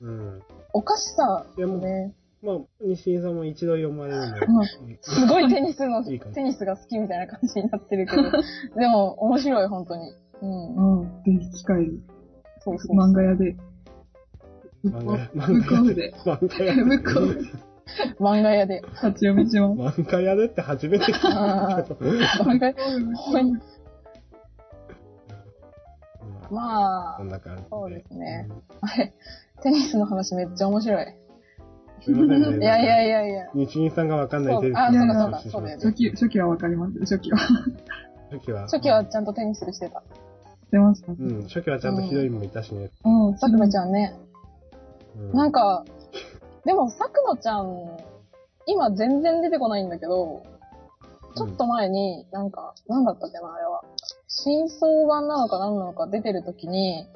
うん。
おかしさ、
いやもう、
ね、
まあ、西井さんも一度読まれるので、
うんすごいテニスの、
いい
テニスが好きみたいな感じになってるけど、[laughs] でも面白い、本当に。うん。
うん。ぜひ機会に。
そうそう。
漫画屋で。
漫画屋、
ブッ
漫画屋
クオフで。
漫画屋
向こうで
漫画屋で。
立ち読みします。
漫画屋でって初めて聞いたけど。
漫画屋、
ま
まあ
あこん、な感じで。
そうですね
うん
あれ、[laughs] テニスの話めっちゃ面白い。
すいませんね。[laughs]
いやいやいやいや。
日銀さんがわかんないテニス
そうあ
の
そうか
そうかそうだよね
初期、初期はわかります。初期は。[laughs]
初期は。
初期はちゃんとテニスしてた。
出ました。
うん、初期はちゃんとヒロインもいたしね。
うん。
さくのち
ゃ
ゃんね。
うん
なんか、でもさくのちゃん、今全然出てこないんだけど、ちょっと前に、なんか、なんだったっけな、あれは。真相版なのか何なのか出てる時に、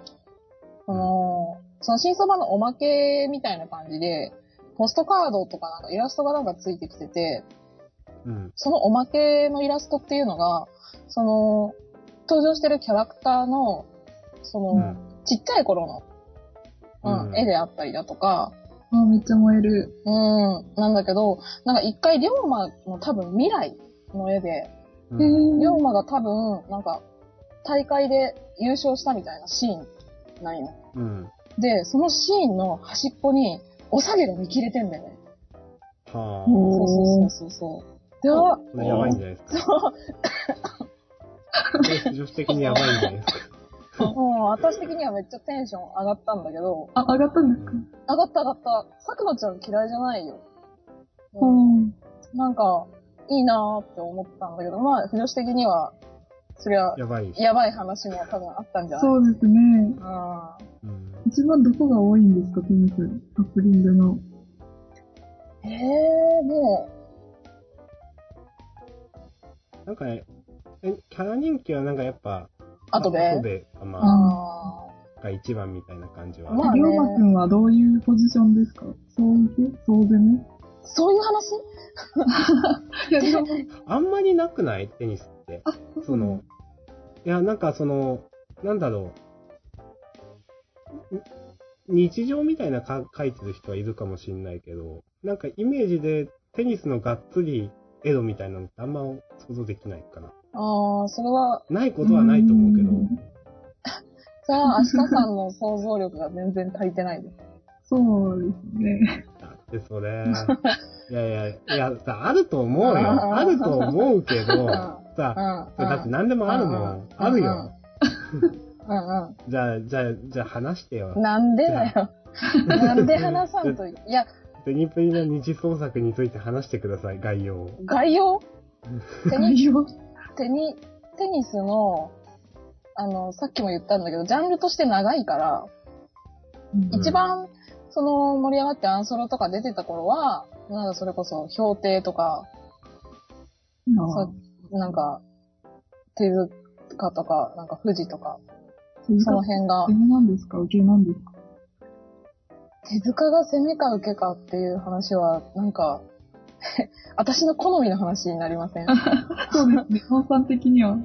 その、その真相版のおまけみたいな感じで、ポストカードとかなんかイラストがなんかついてきてて、
うん。
そのおまけのイラストっていうのが、その、登場してるキャラクターの、その、
うん
ちっちゃい頃の、うん、
うん
絵であったりだとか、
あ、めっちゃ燃える。
うん、なんだけど、なんか一回、龍馬の多分未来の絵で、龍馬が多分、なんか、大会で優勝したみたいなシーンないの。
うん。
で、そのシーンの端っこに、お下げが見切れてんだよね。
は
そうそう。そうそう。で、
やばいんじゃないですか。
そう、[laughs]
女子的にやばいんじゃないですか。
うん、私的にはめっちゃテンション上がったんだけど、
あ、上がったんですか？
上がった上がった。さくのちゃん嫌いじゃないよ。
う
うん
ん。
なんか、いいなーって思ったんだけど、まあ、不女子的には、そりゃ、
やばい。
やばい話も多分あったんじゃない？
そうですね。
うん。
うん。
一番どこが多いんですか、テニス。カップリングの。
ええー、も
なんかね、えキャラ人気はなんかやっぱ、
う、後で？
後で、ま
あ
あ、が一番みたいな感じは。
まあね
りょうまくんはどういうポジションですか？総受け総攻め
ーそういう話？[laughs]
いや、でも、[laughs]
あんまりなくない？テニスって。
あ、
その、いや、なんかその、なんだろう。に日常みたいなか書いてる人はいるかもしれないけど、なんかイメージでテニスのがっつりエドみたいなのってあんま想像できないかな。
ああ、それは、
ないことはないと思うけど、[laughs]
それは、アシカさんの想像力が全然足りてないです。
そうですね。
だってそれ、いやいや、いや、さ、あると思うよ。[laughs]
あ
あると思うけど、
う [laughs] ん
さ、
うん。
だって何でもあるもん。あるよ。
うん [laughs]
じゃあ、じゃあ、じゃあ話してよ
うん。。なんでだよ。[laughs] なんで話さんと。いや、
デニプリの二次創作について話してください、概要を。
概要？テニ
概要。
テニ、テニスの、あの、さっきも言ったんだけど、ジャンルとして長いから、
ん
一番、その、盛り上がってアンソロとか出てた頃は、なんかそれこそ、氷定とか、
あ
なんか、手塚とか、なんか富士とか、
手
その
塚
辺が
攻、めなんですか？受けなんですか？
手塚が攻めか受けかっていう話は、なんか、[laughs] 私の好みの話になりません？[laughs]
そうですね。本さん的には。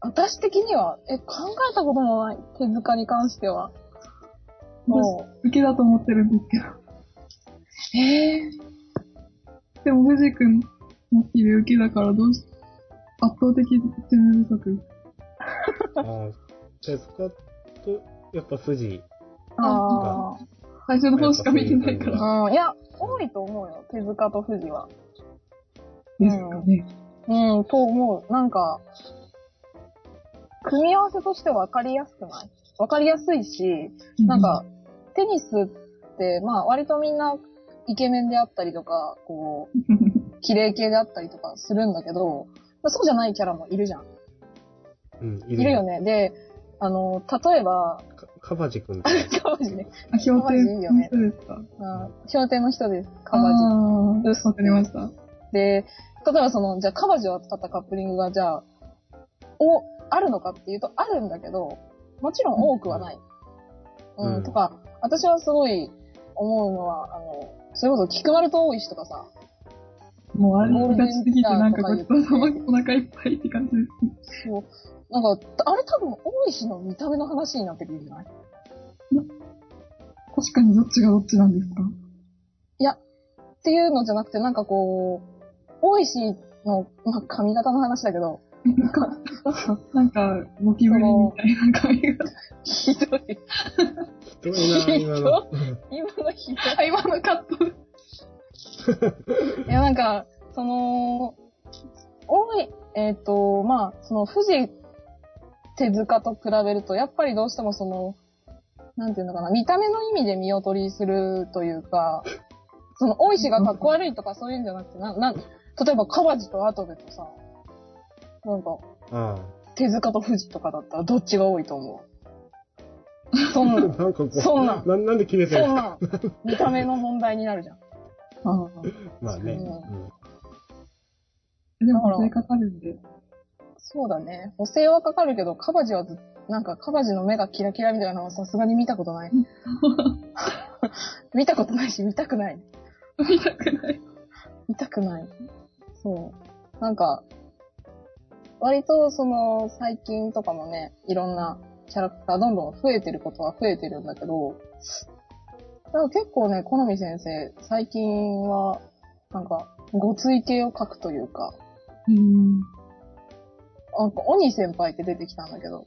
私的には、え、考えたこともない。手塚に関しては。も
受けだと思ってるんですけど。
う、えー、
でも、藤君の日で受けだからどうし、圧倒的攻め不足。
ああ、手塚と、やっぱ富士。
ああ。
最初の方しか見てないから。
うん、いや、多いと思うよ。手塚と富士は。
ですかね。
うん、と思う。なんか、組み合わせとして分かりやすくない？分かりやすいし、なんか、テニスって、まあ、割とみんなイケメンであったりとか、こう、[laughs] 綺麗系であったりとかするんだけど、まあそうじゃないキャラもいるじゃん。
うん、
いるよ。ね。で、あの、例えば、
かかばじくんって。
カバジね。
あ、評定の人ですか？
あ氷点の人です。カバジ。
あー
嘘
わかりました。
で、例えばその、じゃあカバジを扱ったカップリングが、じゃあ、お、あるのかっていうと、あるんだけど、もちろん多くはない。うん、
うん
とか、私はすごい思うのは、あの、それこそ、菊丸と大石とかさ、
もうあれ
ゴールデン
がちすぎてなんかごちそうさまお腹いっぱいって感じです。
そう、なんか、あれ多分、大石の見た目の話になってくるんじゃない？
確かにどっちがどっちなんですか？
いや、っていうのじゃなくて、なんかこう、大石の、まあ、髪型の話だけど、
なんか、なんか、ゴキブリみたいな髪が。
ひどい。
ひどいな、今の。
今のひどい。
あ、今のカット。
いや、なんか、その、多い、えっ、と、まあ、その、富士手塚と比べると、やっぱりどうしてもその、なんていうのかな、見た目の意味で見劣りするというか、その、大石がかっこ悪いとかそういうんじゃなくて、な、なん、例えば、川地と跡部とさ、なんか、
あ
手塚と富士とかだったらどっちが多いと思う？[laughs] そん
あ。
な、
なんかこう、
そんなん
ななんで決めてる
そんなん、見た目の問題になるじゃん。
あ
まあね。
うん
うん
でも、補正かかるんで。
そうだね。補正はかかるけど、カバジはず、なんかカバジの目がキラキラみたいなのはさすがに見たことない。[laughs] 見たことないし、見たくない。
見たくない。
見たくない。そう。なんか、割とその、最近とかもね、いろんなキャラクターどんどん増えてることは増えてるんだけど、だから結構ね、好み先生、最近は、なんか、ごつい系を描くというか、
うん。
なんか、鬼先輩って出てきたんだけど、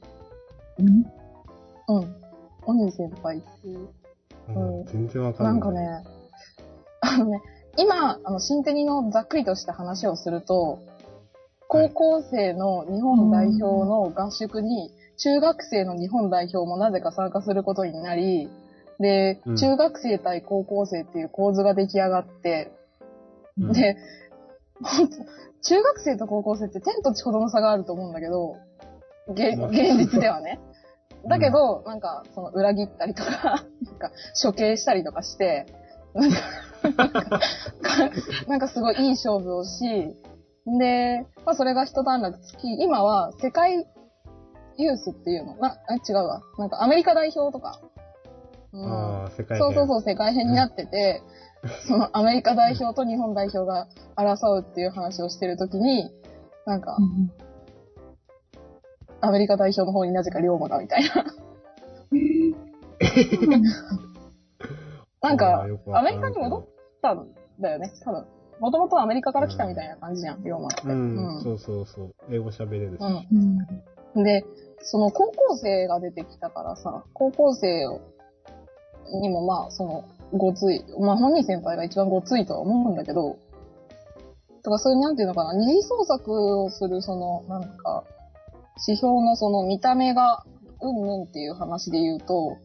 うん？
うん。鬼先輩っていう。
うん全然わかんな。
ないんかね、[laughs] あのね、今、あの、新テニのざっくりとした話をすると、高校生の日本代表の合宿に、中学生の日本代表もなぜか参加することになり、で
うん、
中学生対高校生っていう構図が出来上がって、
うん
で、ほんと中学生と高校生って天と地ほどの差があると思うんだけど、げ
まあ
現実ではね。だけど、なんか、その裏切ったりとか、[laughs] なんか、処刑したりとかして、なんか、なんかなんかすごいいい勝負をし、で、まあそれが一段落つき、今は世界ユースっていうの、な、あ違うわ。なんかアメリカ代表とか、うん
ああ、世界
そうそうそう、世界編になってて、そのアメリカ代表と日本代表が争うっていう話をしてるときに、なんか
う、ん
アメリカ代表の方になぜか龍馬がみたいな。なん
あ
か [laughs] アメリカに戻ったんだよね、多分。もともとアメリカから来たみたいな感じじゃん、龍馬って。
うん、そうそうそう。英語喋れるし。
うん
うん。
で、その高校生が出てきたからさ、高校生をにもまあ、その、ごつい、まあ本人先輩が一番ごついとは思うんだけど、とかそういう、なんていうのかな、二次創作をする、その、なんか、指標のその見た目が、うんぬんっていう話で言うと、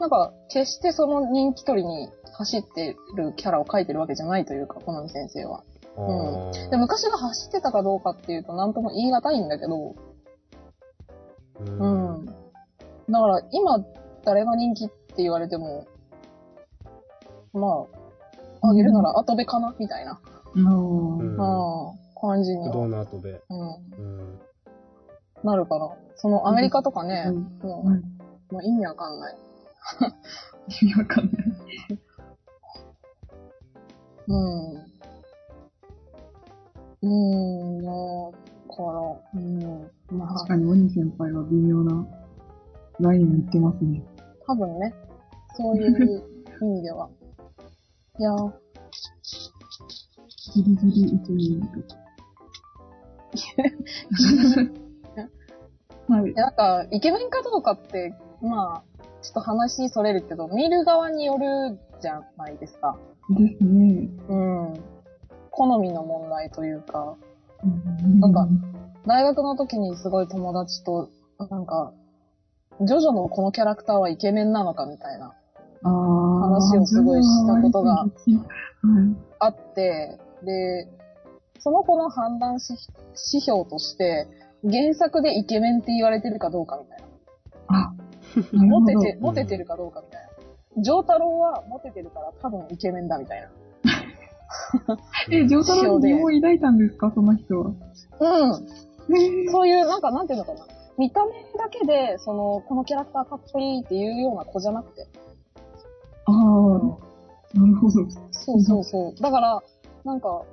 なんか、決してその人気取りに走ってるキャラを描いてるわけじゃないというか、好み先生は。
あー
で、昔が走ってたかどうかっていうと、なんとも言い難いんだけど、
う。
うんん。だから、今、誰が人気って言われても、まあ、あげるなら後部かなみたいな、
うん
うん
うん、感じに
不動
は、
の後で。
うん、
うん。
なるかな。そのアメリカとかね、
うん
もう、
はい。
もう意味わかんない。
意味わかんない。[laughs] [laughs]
うん。うん、だから、うん、まあ
確、かに鬼先輩は微妙なラインを言ってますね。
多分ね、そういう意味では。いやー、
ギリギリ
なんか、イケメンかどうかって、まあ、ちょっと話それるけど、見る側によるじゃないですか。
ですね。
うん。好みの問題というか、
うん
なんか大学の時にすごい友達と、なんか、ジョジョのこのキャラクターはイケメンなのかみたいな、話をすごいしたことが
はい。
あって、で、その子の判断指指標として、原作でイケメンって言われてるかどうかみたいな。
なるほど。
モテて、モテてるかどうかみたいな。ジョータロウはモテてるから多分イケメンだみたいな。
え、ジョータロウに疑問抱いたんですか？その人は。
うん。
えー
そういう、なんか、なんていうのかな。見た目だけで、その、このキャラクターかっこいいっていうような子じゃなくて。
ああ、なるほど。
そうそうそう。だから、なんか、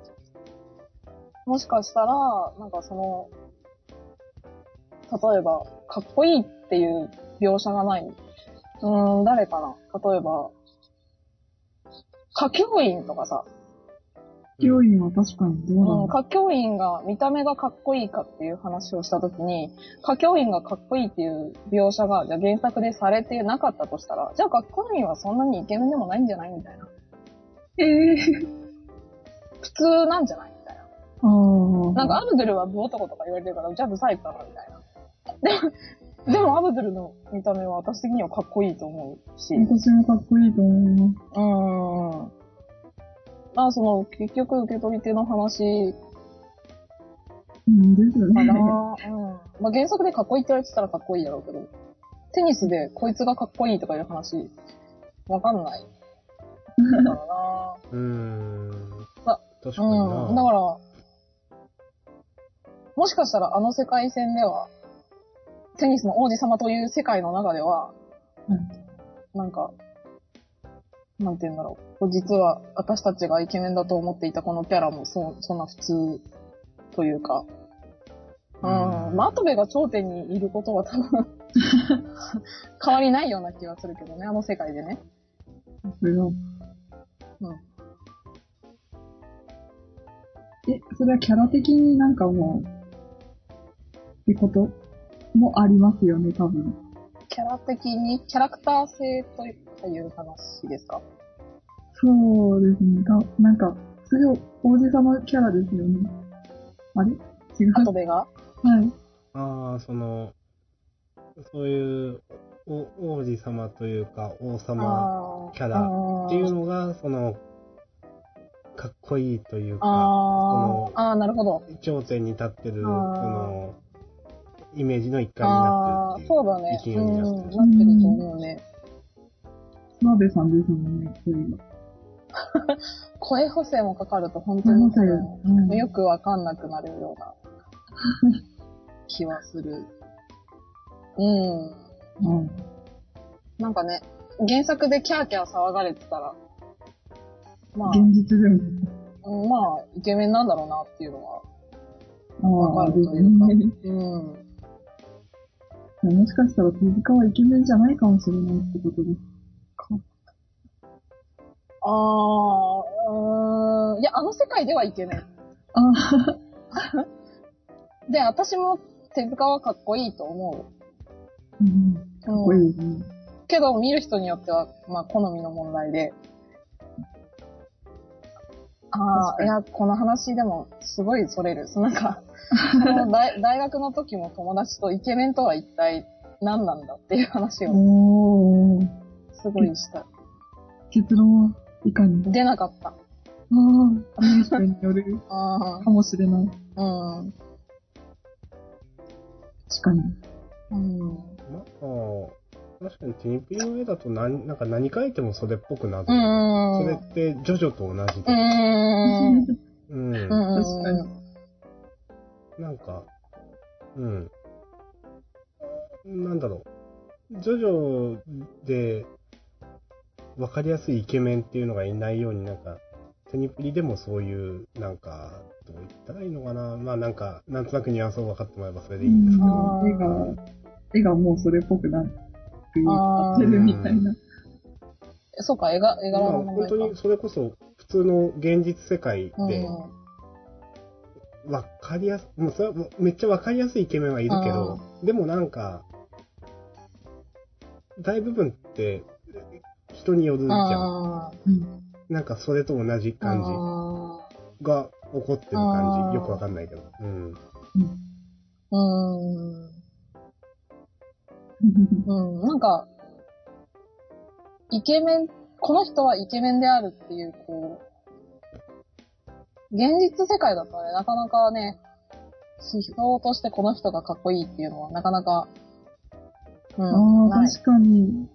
もしかしたら、なんかその、例えば、かっこいいっていう描写がない。うーん、誰かな例えば、歌教員とかさ、
教員は確かにどうな
うん、
の
歌教員が見た目がかっこいいかっていう話をしたときに、歌教員がかっこいいっていう描写が、じゃあ原作でされてなかったとしたら、じゃあ歌教員はそんなにイケメンでもないんじゃないみたいな。
ええ
普通なんじゃないみたいな。
ああ。
なんかアブドゥルはブ男とか言われてるから、じゃあブサイクだなみたいな。でも、[laughs] でもアブドゥルの見た目は私的にはかっこいいと思うし。う
私もかっこいいと思います。
ーん。まあその、結局受け取り手の話
うんですよ
かな。
ね。
うん。まあ原作でかっこいいって言われてたらかっこいいやろうけど、テニスでこいつがかっこいいとかいう話、わかんない。だからな [laughs]
うーん。
あ
確かにな。
うん。だから、もしかしたらあの世界線では、テニスの王子様という世界の中では、なんか、なんて言うんだろう。実は私たちがイケメンだと思っていたこのキャラもそそんな普通というか。うん。
うん
マトベが頂点にいることは多分 [laughs] 変わりないような気がするけどね、あの世界でね。
それは。
うん。
え、それはキャラ的になんかもう、ってこと？もありますよね、多分。
ラ的に、キャラクター性という話ですか
そうですね。たなんか、それ王子様キャラですよね。あれ？違う。
マトベが？
はい。
ああ、その、そういう、お王子様というか、王様
あ
キャラっていうのが、その、かっこいいというか、
ああー、なるほど。
頂点に立ってる、その、イメージの一環になってるっていう。
そうだね。
意見になってる
うん、なってると思うね。
諏訪部さんですもんね、そういうの。[laughs]
声補正もかかると本当に、
うん
よくわかんなくなるような [laughs] 気はする。うん。
うん。
なんかね、原作でキャーキャー騒がれてたら、ま
現実でも。
あ、うんまあ、イケメンなんだろうなっていうのは、
ああ、
わかるというか
ね。
うん。
もしかしたら手塚はイケメンじゃないかもしれないってことですか。
ああ、うーん。いや、あの世界ではイケメン。
ああ、[laughs]
で、私も手塚はかっこいいと思
うん。
う。
かっこいいですね。
けど、見る人によっては、まあ、好みの問題で。ああ、いや、この話でも、すごいそれる。そのなんか、[laughs] 大大学の時も友達とイケメンとは一体何なんだっていう話を
おー。
すごいした。
結論はいかに。
出なかった。
ああ、見る人による [laughs]
あ
かもしれない。
あ、うん。
確かに。
うん。
まあ、確かにテニプリの絵だと何、なんか何描いてもそれっぽくなる。
うん。
それってジョジョと同じ
う
で。
ん。
うん。
うん。
確かに
なんか、うん。なんだろう。ジョジョで、わかりやすいイケメンっていうのがいないように、なんか、テニプリでもそういう、なんか、どう言ったらいいのかな。まあなんか、なんとなくニュアンスを分かってもらえばそれでいいんですけど。
あー
絵が、絵がもうそれっぽくなってるみたいな。
そうか、絵が、絵
まあ
柄の。
本当にそれこそ、普通の現実世界で、
うん
わかりやす、もうそれはめっちゃわかりやすいイケメンはいるけど、でもなんか、大部分って人によるじゃん。なんかそれと同じ
ー
感じ
あ
が起こってる感じ。よくわかんないけど。うん。
ーうん。うん。なんか、イケメン、この人はイケメンであるっていう、こう、現実世界だとね、なかなかね、指標としてこの人がかっこいいっていうのはなかなかうん。
ああ、
ない
確かに。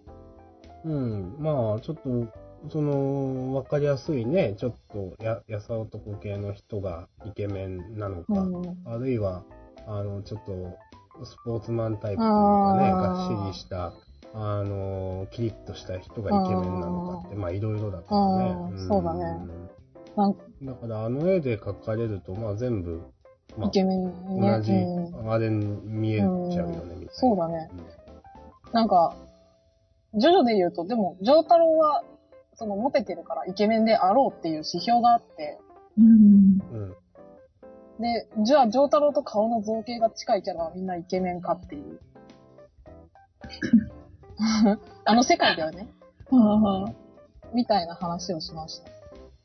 うん。まあ、ちょっと、その、わかりやすいね、ちょっとや、やさ男系の人がイケメンなのか、
うん。
あるいは、あの、ちょっと、スポーツマンタイプというかね、がっしりした、あの、キリッとした人がイケメンなのかって、まあ、いろいろだからね。
そうだね
ん
なん
だから、あの絵で描かれると、まあ、全部、まあ
イ、ケメンね。
同じ
うん、
あれに見えちゃうよね、みたいな。
そうだね。なんか、ジョジョで言うと、でも、ジョータロウは、その、モテてるからイケメンであろうっていう指標があって、
うん。
で、じゃあ、ジョータロウと顔の造形が近いキャラはみんなイケメンかっていう。[laughs] あの世界ではね、みたいな話をしました。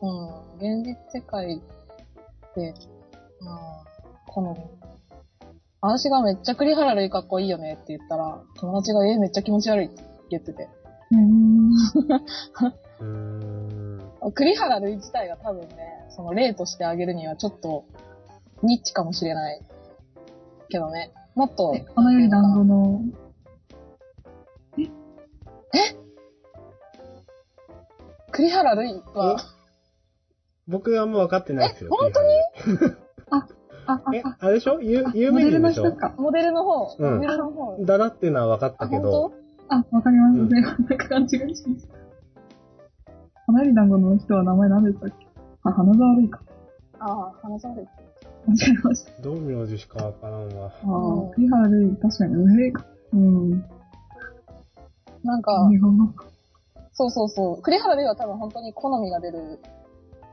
うん。現実世界で、うん、好み。私がめっちゃ栗原類かっこいいよねって言ったら、友達がえー、めっちゃ気持ち悪いって言ってて。
うん。[laughs]
栗原類自体が多分ね、その例としてあげるにはちょっと、ニッチかもしれない。けどね。もっと
え、、花より団子の、
栗原類は、
僕はあんま分かってないですよ。
え本当
に？
あ、あ、
え
あ、、
あれでしょ？有
あ、
有名人でしょ？
の人か。
モデルの方、
うん
モデルの方。
だだっていうのは分かっ
あ、
たけ
本
ど
当、
あ、わかります。
うん
ね、なんか勘違いしました。花より団子の人は名前何でしたっけ？あ、花沢類か。
ああ、話されて。
間違えました。
どう名字しか分からんわ。
あ
うん
あ、栗原類、確かに上か。うん。
なんか、
日本語。
そうそうそう。栗原類は多分本当に好みが出る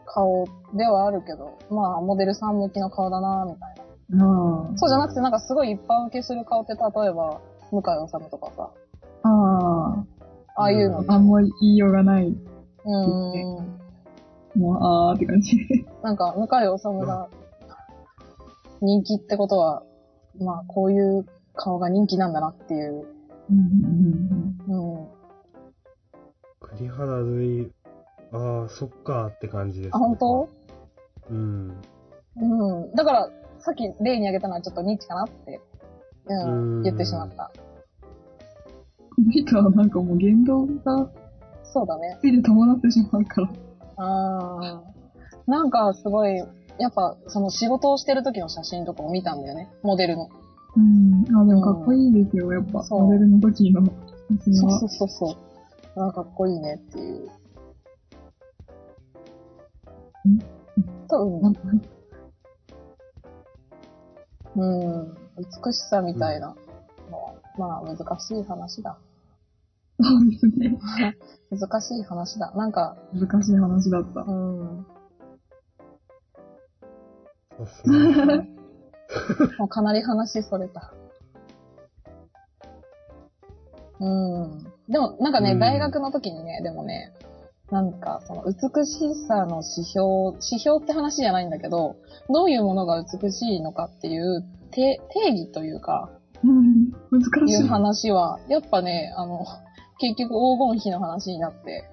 顔ではあるけど、まあ、モデルさん向きの顔だなみたいな。
あ
そうじゃなくてなんかすごい一般受けする顔って例えば、向井治とかさ、
あ、あ
ああいうの
うん
あ、あんま言いようがない。
うーん。
もう、あーって感じ。
なんか、向井治が人気ってことは、まあ、こういう顔が人気なんだなっていう。
うんうん
うん。
栗原類、ああ、そっかって感じです、
あ、本当？
うん。
うん。だから、さっき例に挙げたのはちょっとニッチかなって、うん、
うん
言ってしまった。
この人はなんかもう言動が
そうだね。
ついで伴ってしまうから。
あーなんかすごい、やっぱその仕事をしてる時の写真とかを見たんだよね。モデルの。
うん。あ、でもかっこいいですよ、やっぱ。
そう
モデルの時の写真は
そうそう。そうそう。あーかっこいいねっていう。多分、うん、美しさみたいなのは、まあ難しい話だ。
そうですね。[laughs]
難しい話だ。なんか、
難しい話だった。
うん、
ね。
もうかなり話それた。うん。でも、なんかね、
うん
大学の時にね、でもね、なんか、その美しさの指標、指標って話じゃないんだけど、どういうものが美しいのかっていう定定義というか、
うん。難しい。
いう話は、やっぱね、あの、結局黄金比の話になって、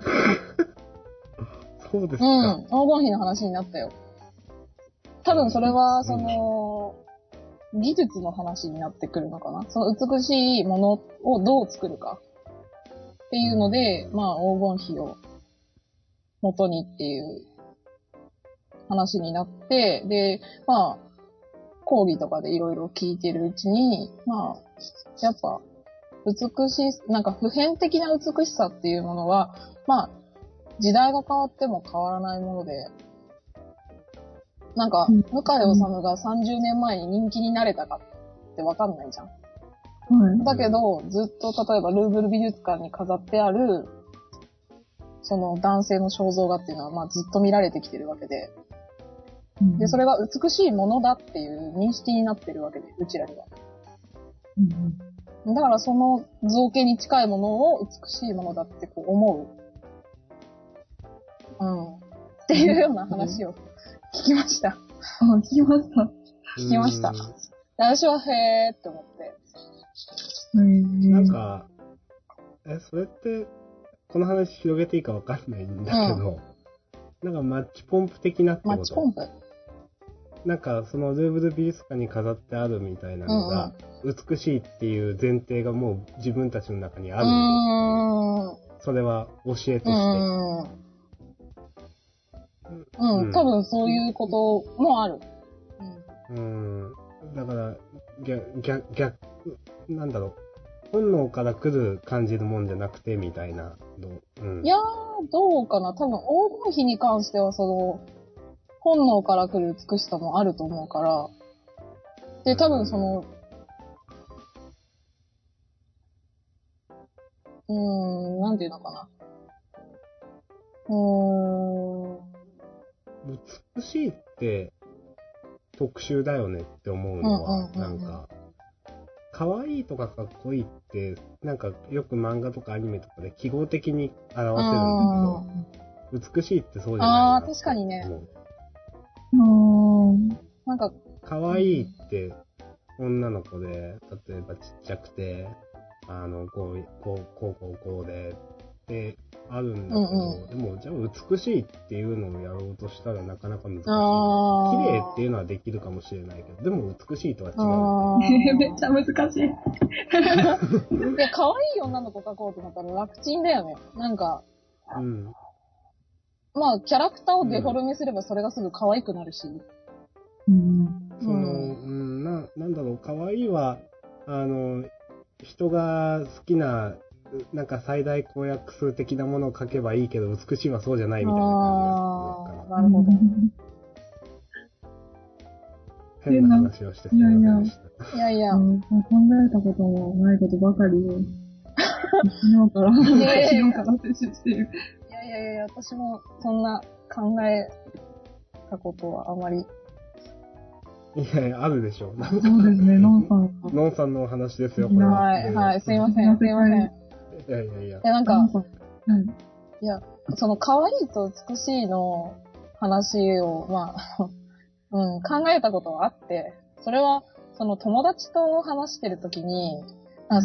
[laughs]
そうですか。
うん、黄金比の話になったよ。多分それは、その、技術の話になってくるのかな？その美しいものをどう作るか。っていうので、まあ黄金比を元にっていう話になって、で、まあ、講義とかでいろいろ聞いてるうちに、まあ、やっぱ、美しい、なんか普遍的な美しさっていうものは、まあ、時代が変わっても変わらないもので、なんか、
うん
向井治が30年前に人気になれたかってわかんないじゃん。
はい。
だけど、ずっと例えばルーブル美術館に飾ってある、その男性の肖像画っていうのは、まあずっと見られてきてるわけで、で、そ
れ、
れが美しいものだっていう認識になってるわけで、うちらには。
うん
だからその造形に近いものを美しいものだってこう思う。うん。っていうような話を聞きました。
あ、[laughs] 聞きました。
聞きました私はへーって思って。
うん
なん、か、え、それって、この話広げていいかわかんないんだけど、なんかマッチポンプ的なってこと？
マッチポンプ？
なんかそのルーブル美術館に飾ってあるみたいなのが、美しいっていう前提がもう自分たちの中にあるそれは教えとして。
うん。
う
うんん、多分そういうこともある。
うん。だから、逆、逆、逆、なんだろう。本能から来る感じるもんじゃなくて、みたいなの。う？ん。
いやー、どうかな。多分、黄金比に関しては、その、本能から来る美しさもあると思うから。で、多分その、うーん、なんていうのかな。うーん、
美しいって特殊だよねって思うのは、なんか、可愛いとかかっこいいって、なんかよく漫画とかアニメとかで記号的に表せるんだけど、美しいってそうじゃないな
あー確かにね。
思う
あー
なん。か、
可愛いって女の子で、例えばちっちゃくて、あの、こう、こう、こう、こう、こうで、ってあるんだけど、
うん
でも、じゃあ美しいっていうのをやろうとしたらなかなか難しい。綺麗っていうのはできるかもしれないけど、でも美しいとは違う。
あ [laughs]
めっちゃ難しい。
ー。いや、可愛い女の子描こうと思ったら楽ちんだよね。なんか、
うん。
まあ、キャラクターをデフォルメすればそれがすぐ可愛くなるし。
うん。
その、うん、な、なんだろう、可愛いは、あの、人が好きな、なんか最大公約数的なものを書けばいいけど、美しいはそうじゃないみたいな
あ
感じがするか
ー、なるほど。
ら、変な話をしてすみませんでした。
いやいや
考えたこともないことばかりを、昨日から、
いやいやいや
昨日から摂取している。
いやいやいや、私もそんな考えたことはあまり。
いやいや、あるでしょ。
そうですね、ノンさんは。
ノンさんのお話ですよ、これは。
はい、はい、すいません、すいません。い
いやいやいや。
や、なんか
ノン、さん。はい。
いや、その可愛いと美しいの話を、まあ、[laughs] うん、考えたことはあって、それは、その友達と話してるときに、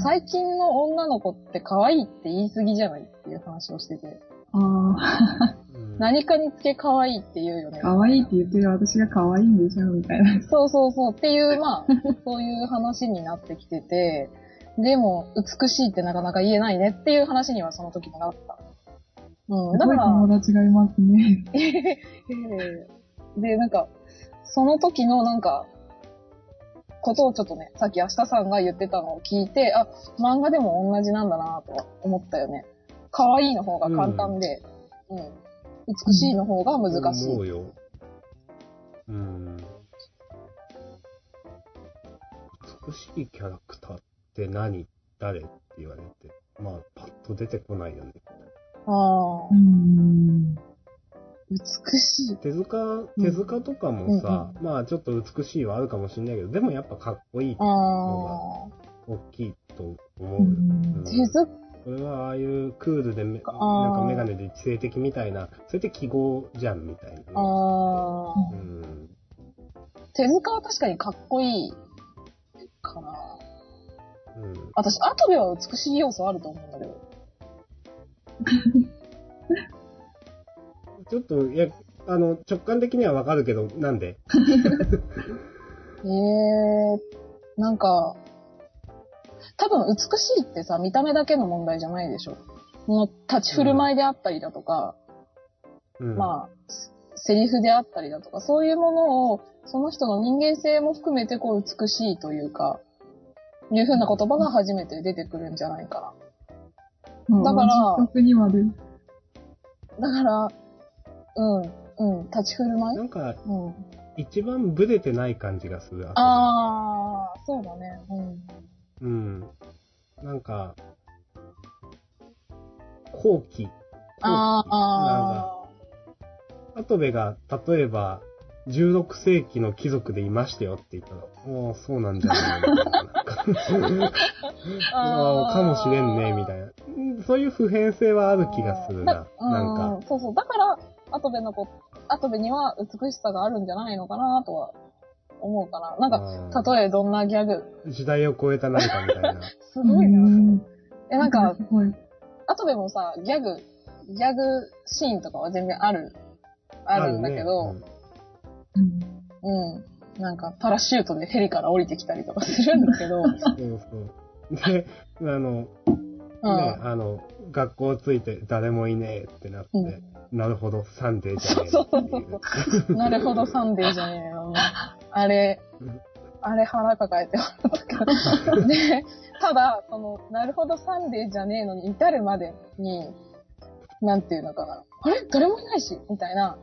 最近の女の子って可愛いって言い過ぎじゃないっていう話をしてて、
あ
うん
何かにつけ可愛いって言うよね
あ、。可愛いって言ってる私が可愛いんでしょみたいな。
そうそうそうっていう、まあ、そういう話になってきてて、でも、美しいってなかなか言えないねっていう話にはその時もなった。うん、だ
すごい
から、
友達がいますね。
え [laughs] ーで、なんか、その時のなんか、ことをちょっとね、さっき明日さんが言ってたのを聞いて、あ、漫画でも同じなんだなとは思ったよね。可愛いの方が簡単で、うん、美しいの方が難しい。
思うよ。うん。美しいキャラクターって何誰って言われて。まあ、パッと出てこないよね。
ああ
う、ん。
美しい。
手塚、手塚とかもさ、まあちょっと美しいはあるかもしれないけど、でもやっぱかっこいい、
ああ、
大きいと思うよ。
うん
うん
手塚、
それはああいうクールでめ、なんかメガネで知性的みたいな、それって記号じゃんみたいなね。
ああ、
うん。
手塚は確かにかっこいいかな。
うん。
私、アトベは美しい要素あると思うんだけど。[laughs]
ちょっと、いや、あの、直感的にはわかるけど、なんで？[laughs]
ええなんか、多分美しいってさ、見た目だけの問題じゃないでしょ。もう立ち振る舞いであったりだとか、
うん。
まあ、セリフであったりだとか、そういうものを、その人の人間性も含めてこう美しいというか、いう風な言葉が初めて出てくるんじゃないか
まあ
だから。だから、うん、うん、立ち振る舞い？
なんか、
うん。
一番ブレてない感じがする。
あー、そうだね。うん。
うん。なんか、後期。
あー、
アトベが、例えば、16世紀の貴族でいましたよって言ったら、おーそうなんじゃないの [laughs] あー [laughs] かもしれんね、みたいな。うんそういう普遍性はある気がするな。
だ
なんか。
うん、そうそう。だから、アトベの子、アトベには美しさがあるんじゃないのかなとは思うかな。なんか、
か
例えどんなギャグ。
時代を超えた何かみたいな。[laughs]
すごいな。
うん
え、なんか
す、ごい。
アトベもさ、ギャグ、ギャグシーンとかは全然ある、あるんだけど、
うん
うん。なんか、パラシュートでヘリから降りてきたりとかするんだけど、
そうそう。で、あの、
うん。
ね、あの、学校ついて誰もいねえってなって、
うん
なるほど、サンデーじゃねえ
そうそうそうそう。なるほど、サンデーじゃねえよ。あれ
うん、
あれ腹抱えて笑ったから。[laughs] で、ただ、その、なるほど、サンデーじゃねえのに至るまでに、なんていうのかな。あれ？誰もいないしみたいな、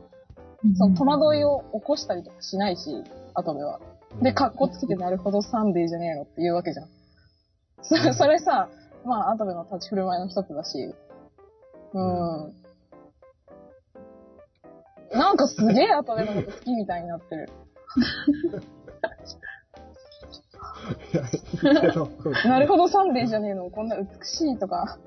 その戸惑いを起こしたりとかしないし、後では。で、格好つけてなるほどサンデーじゃねえのって言うわけじゃん。そそれさ、まあ、後での立ち振る舞いの一つだし、うん。なんかすげえ後でのこと好きみたいになってる。
いや、いいけど。[laughs]
なるほどサンデーじゃねえの、こんな美しいとか。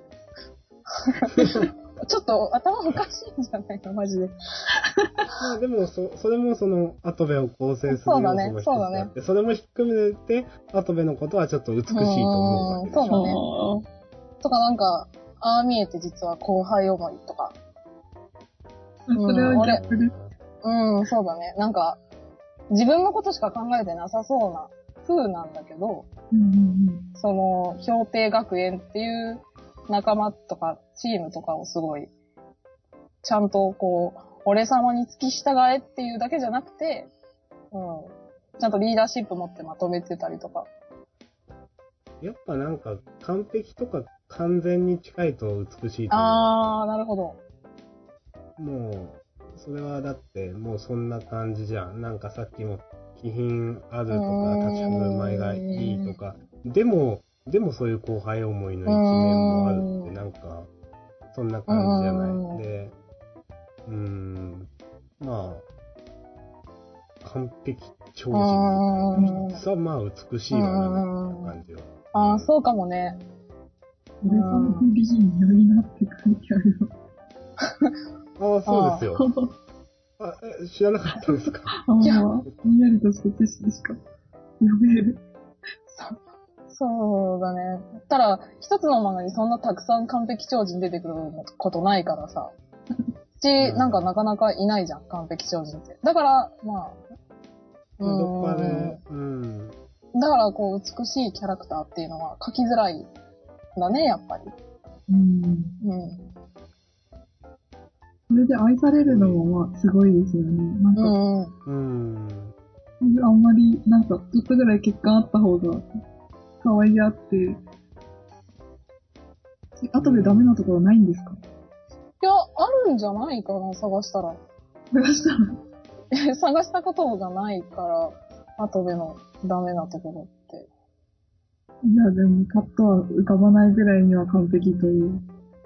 [laughs] ちょっと頭おかしいんじゃないの？マジで。
ま [laughs] あでも、そ、それもその、アトベを構成する要素の一つ
そうだね
であって、それも含めて、アトベのことはちょっと美しいと思うわけでしょ。
うんそうだねとかなんか、ああ見えて実は後輩思いとか。
それはギャップです。
うん、そうだね。なんか、自分のことしか考えてなさそうな風なんだけど、
うんうん
その、氷定学園っていう仲間とかチームとかをすごい、ちゃんとこう、俺様に付き従えっていうだけじゃなくて、うん。ちゃんとリーダーシップ持ってまとめてたりとか。
やっぱなんか、完璧とか完全に近いと美しいと思う。
あー、なるほど。
もう、それはだって、もうそんな感じじゃん。なんかさっきも、気品あるとか、
うん
立ち振る舞いがいいとか、でも、でもそういう後輩思いの一面もあるって、
うん
なんか、そんな感じじゃ
うん
ない。で、うーん、まあ、完璧超
う
人。
ん。
さあ、まあ美しいわな、みたいな感じよ。
あー、そうかもね。
美人良いなって書いてあるよ。
ああ、そうですよ。あ、え知らなかったですか？
ああ、
いや
ぼんやりとした知識しか読める。
そうだね。ただ、一つの漫画にそんなたくさん完璧超人出てくることないからさ。し、
うん
なんかなかなかいないじゃん、完璧超人って。だから、まあ、う
どっか
ーん
で、うん。
だから、こう、美しいキャラクターっていうのは描きづらいんだね、やっぱり。
うん。
うん。
それで愛されるのもまあすごいですよね。なんか、
うん。
うん。
あんまり、なんか、ちょっとぐらい欠陥あった方が、可愛げあって、あとでダメなところないんですか？
いや、あるんじゃないかな、探したら。
探したら。[laughs]
探したことがないから、後でのダメなところって。
いや、でも、パッとは浮かばないぐらいには完璧という。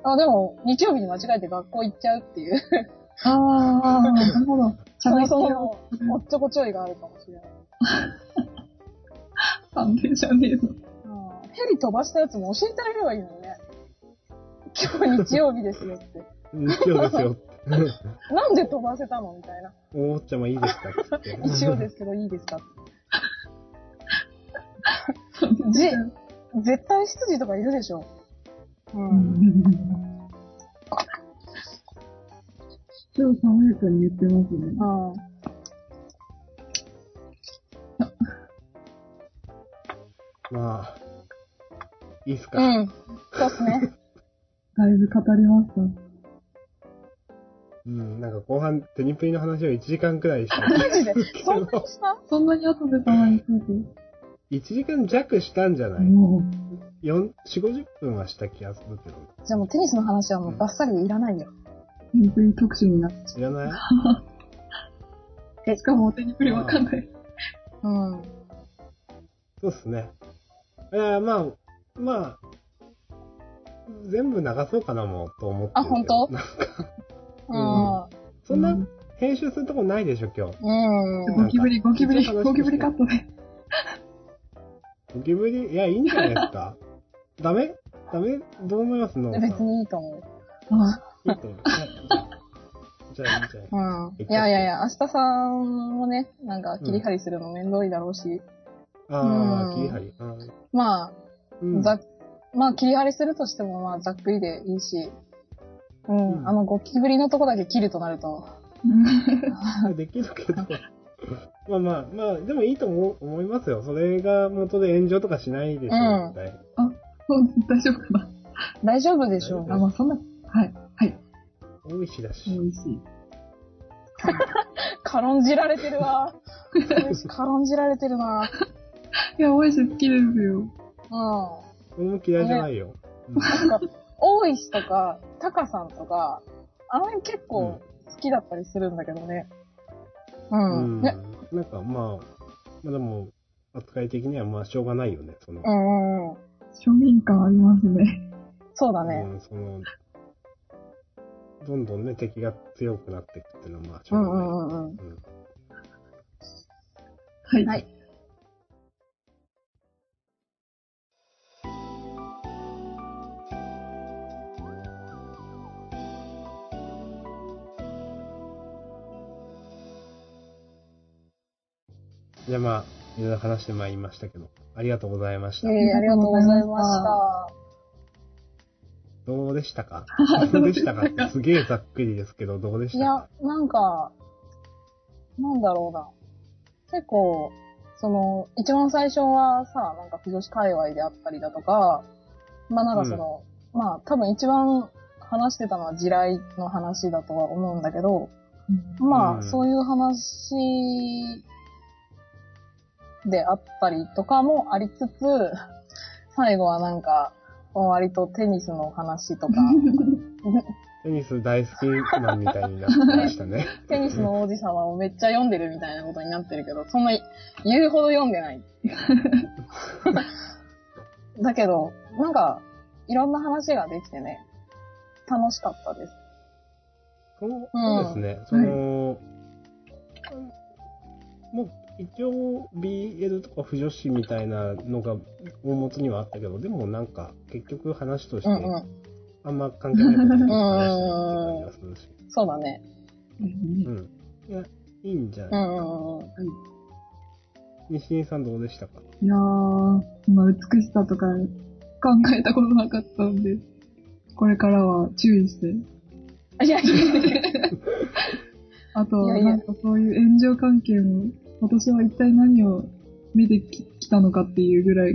あ、でも、日曜日に間違えて学校行っちゃうっていう、
ああ、なるほど。
そもそも、おっちょこちょいがあるかもしれない。
なんでじゃねえの。
うんヘリ飛ばしたやつも教えてあげればいいのにね。今日日曜日ですよって。
日曜ですよ。
なんで飛ばせたのみたいな。
おっちゃまいいですかつって。
日曜ですけどいいですかじ、絶対執事とかいるでしょ。う。
うんん。超爽やかに言ってますね。
うん。
まあ、いいっすか？
うん。そうっすね。[laughs]
だいぶ語りました。
うん、なんか後半、テニプリの話を1時間くらいして。
マジで？[laughs] そんなにした？
そんなに後でたまについて。
1時間弱したんじゃない？
もう、
4、4、50分はした気がするけど。
じゃあもうテニスの話はもうバッサリいらないよ。
テニプリ特集になっ
知らない？[laughs]
て。しかもテニプリわかんない。
うん。
そうっすね。いや、まあ、まあ、全部流そうかなもう、と思って。
あ本当？
なんか、
うん。
そんな編集するとこないでしょ、今日。
うん。
ゴキブリ、ゴキブリ、ゴキブリカットで。
ゴキブリ、いや、いいんじゃないですか？[laughs] ダメ？ダメ？どう思いますの
別にいいと思う。
あ
いいと思う。じゃあ、いいじゃん。
うん。いやいやいや、明日さんもね、なんか切り張りするの面倒いだろうし、
ああ、
うん
切り張り。
まあ、
うん
ざっ、まあ切り張りするとしてもまあざっくりでいいし、うん、
うん
あのゴキブリのとこだけ切るとなると、[laughs]
できるけど、まあまあ、まあ、でもいいと思思いますよ。それが元で炎上とかしないでしょ、
うん
絶対。
そう大丈夫かな
大丈夫でしょう。
あ、まあそんな、はい、はい。
大石だし。
美味しい。[laughs]
軽んじられてるわ。軽んじられてるな。
いや、美味しい好きですよ。
うん。
俺も嫌いじゃないよ。
なんか、大石とか、タカさんとか、あの辺結構好きだったりするんだけどね。う。
うんん。
ね。
なんかまあ、まあでも、扱い的にはまあしょうがないよね。その、
うんうん。
庶民感ありますね。
そうだね。
うん、その、どんどんね、敵が強くなっていくっていうのはまあし
うんう
ょうがない。
んうんうん。
うん
はい。
はい。
じゃあまあ、いろいろ話してまいりましたけど、ありがとうございました。
ええありがとうございました。
どうでしたか？[laughs] どうでしたかすげえざっくりですけど、どうでし
いやなんか、なんだろうな。結構、その、一番最初はさ、なんか、不女子界隈であったりだとか、まあなんかその、まあ多分一番話してたのは地雷の話だとは思うんだけど、まあ、
うん
そういう話であったりとかもありつつ、[laughs] 最後はなんか、割とテニスの話とか、[laughs]
テニス大好きマンみたいになってましたね。[laughs]
テニスの王子様をめっちゃ読んでるみたいなことになってるけど、そんな言うほど読んでない。だけど、なんか、いろんな話ができてね、楽しかったです。
そうそうですね。その、もう一応 BL とか不女子みたいなのが大元にはあったけど、でもなんか結局話として。あんま関係ないことに話してるって感じがするし。
そうだね。
うん。いや、いいんじゃ
う
ない？
んうんうん。
西井さんどうでしたか？
いやー、そんな美しさとか考えたことなかったんで、これからは注意して。[laughs]
いやいやいや
あと、
いやいや
なんかそういう炎上関係も、私は一体何を見てききたのかっていうぐらい、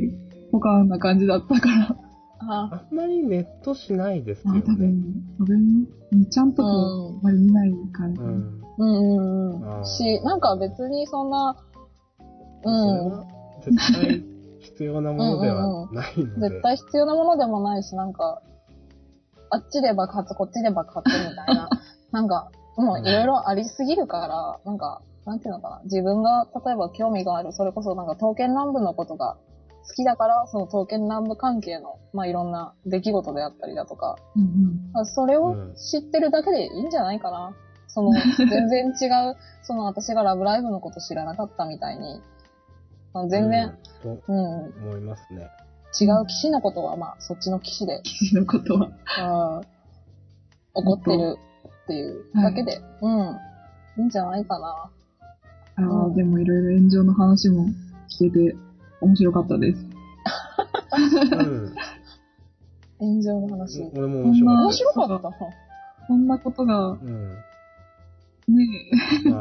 ポカーンな感じだったから。
あ
あんまりネットしないですね。
多分、それに、ちゃんとこ
うん
う、あまり見ないから。
うん。
うんうんうん。し、なんか別にそんな、うん。
は絶対必要なものではないので。
絶対必要なものでもないし、なんか、あっちで爆発、こっちで爆発みたいな、[laughs] なんか、もういろいろありすぎるから、なんか、なんていうのかな、自分が例えば興味がある、それこそなんか刀剣乱舞のことが好きだから、その刀剣乱舞関係の、まあいろんな出来事であったりだとか、
うんうん。
あそれを知ってるだけでいいんじゃないかな。その、[laughs] 全然違う、その私がラブライブのこと知らなかったみたいに、全然、
うん。と
うん、
思いますね。
違う騎士のことは、まあ、そっちの騎士で、
騎士のことは。
うん、怒ってるっていうだけで、うん、いいんじゃないかな。
ああ、
うん
でもいろいろ炎上の話も聞けて面白かったです。
うん。
炎上の話。
俺も面白かった
面。白かった？
こんなことが、
うん。
ね
ま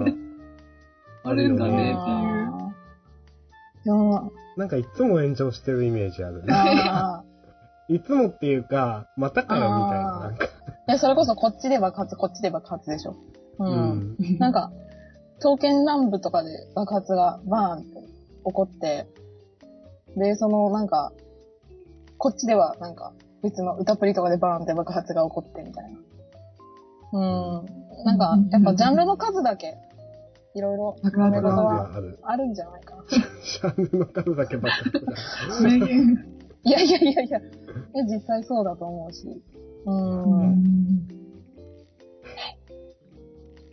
あ、
あるんだね
あーいや
なんかいつも炎上してるイメージあるね。
あ [laughs]
いつもっていうか、またかよみたいな、なんか。
ーいや、それこそこっちで爆発、こっちで爆発でしょ。うん。
うん。
え。
なんか、刀剣乱舞とかで爆発がバーンって起こって、で、そのなんか、こっちではなんか別の歌プリとかでバーンって爆発が起こってみたいな。うん。なんか、やっぱジャンルの数だけ、いろいろ、
爆発が
揉め事は
がある。
あるんじゃないかな。[laughs]
ジャンルの数だけ爆発が。[laughs]
いやいやいやいや、いや実際そうだと思うし。う。
うんん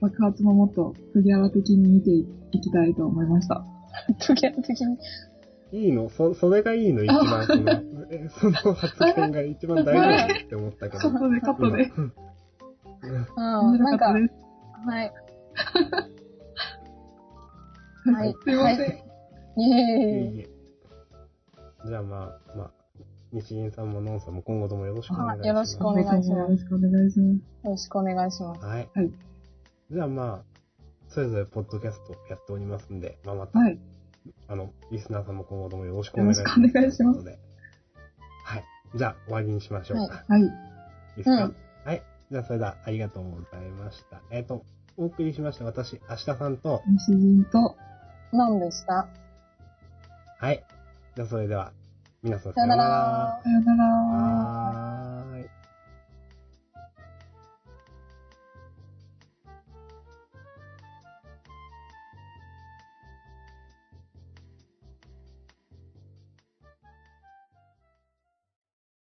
爆発ももっと杉原的に見ていきたいと思いました。
時計的に？
いいの？そ、それがいいの一番、その、[laughs] えその発言が一番大丈夫って思ったけど。[laughs]
カットでカットで。
うん
なんか。はい。はい。
すいません。
はい。
じゃあまあ、まあ、日銀さんもノンさんも今後ともよろしくお願いします。
はいよろしくお願いします
よろしくお願いします。
よろしくお願いします。
はい。
はい
じゃあまあ、それぞれポッドキャストやっておりますんで、まあ、また、
はい。
あの、リスナーさんも今後ともよろしくお願いします。
よろしくお願いします
はい。じゃあ、終わりにしましょうか。
はい。
いいですか、
うん
はい。じゃあ、それでは、ありがとうございました。えっ、と、お送りしました私、明日さんと、
西陣と、
なんでした？
はい。じゃあ、それでは、皆さん
さよなら。
さよなら。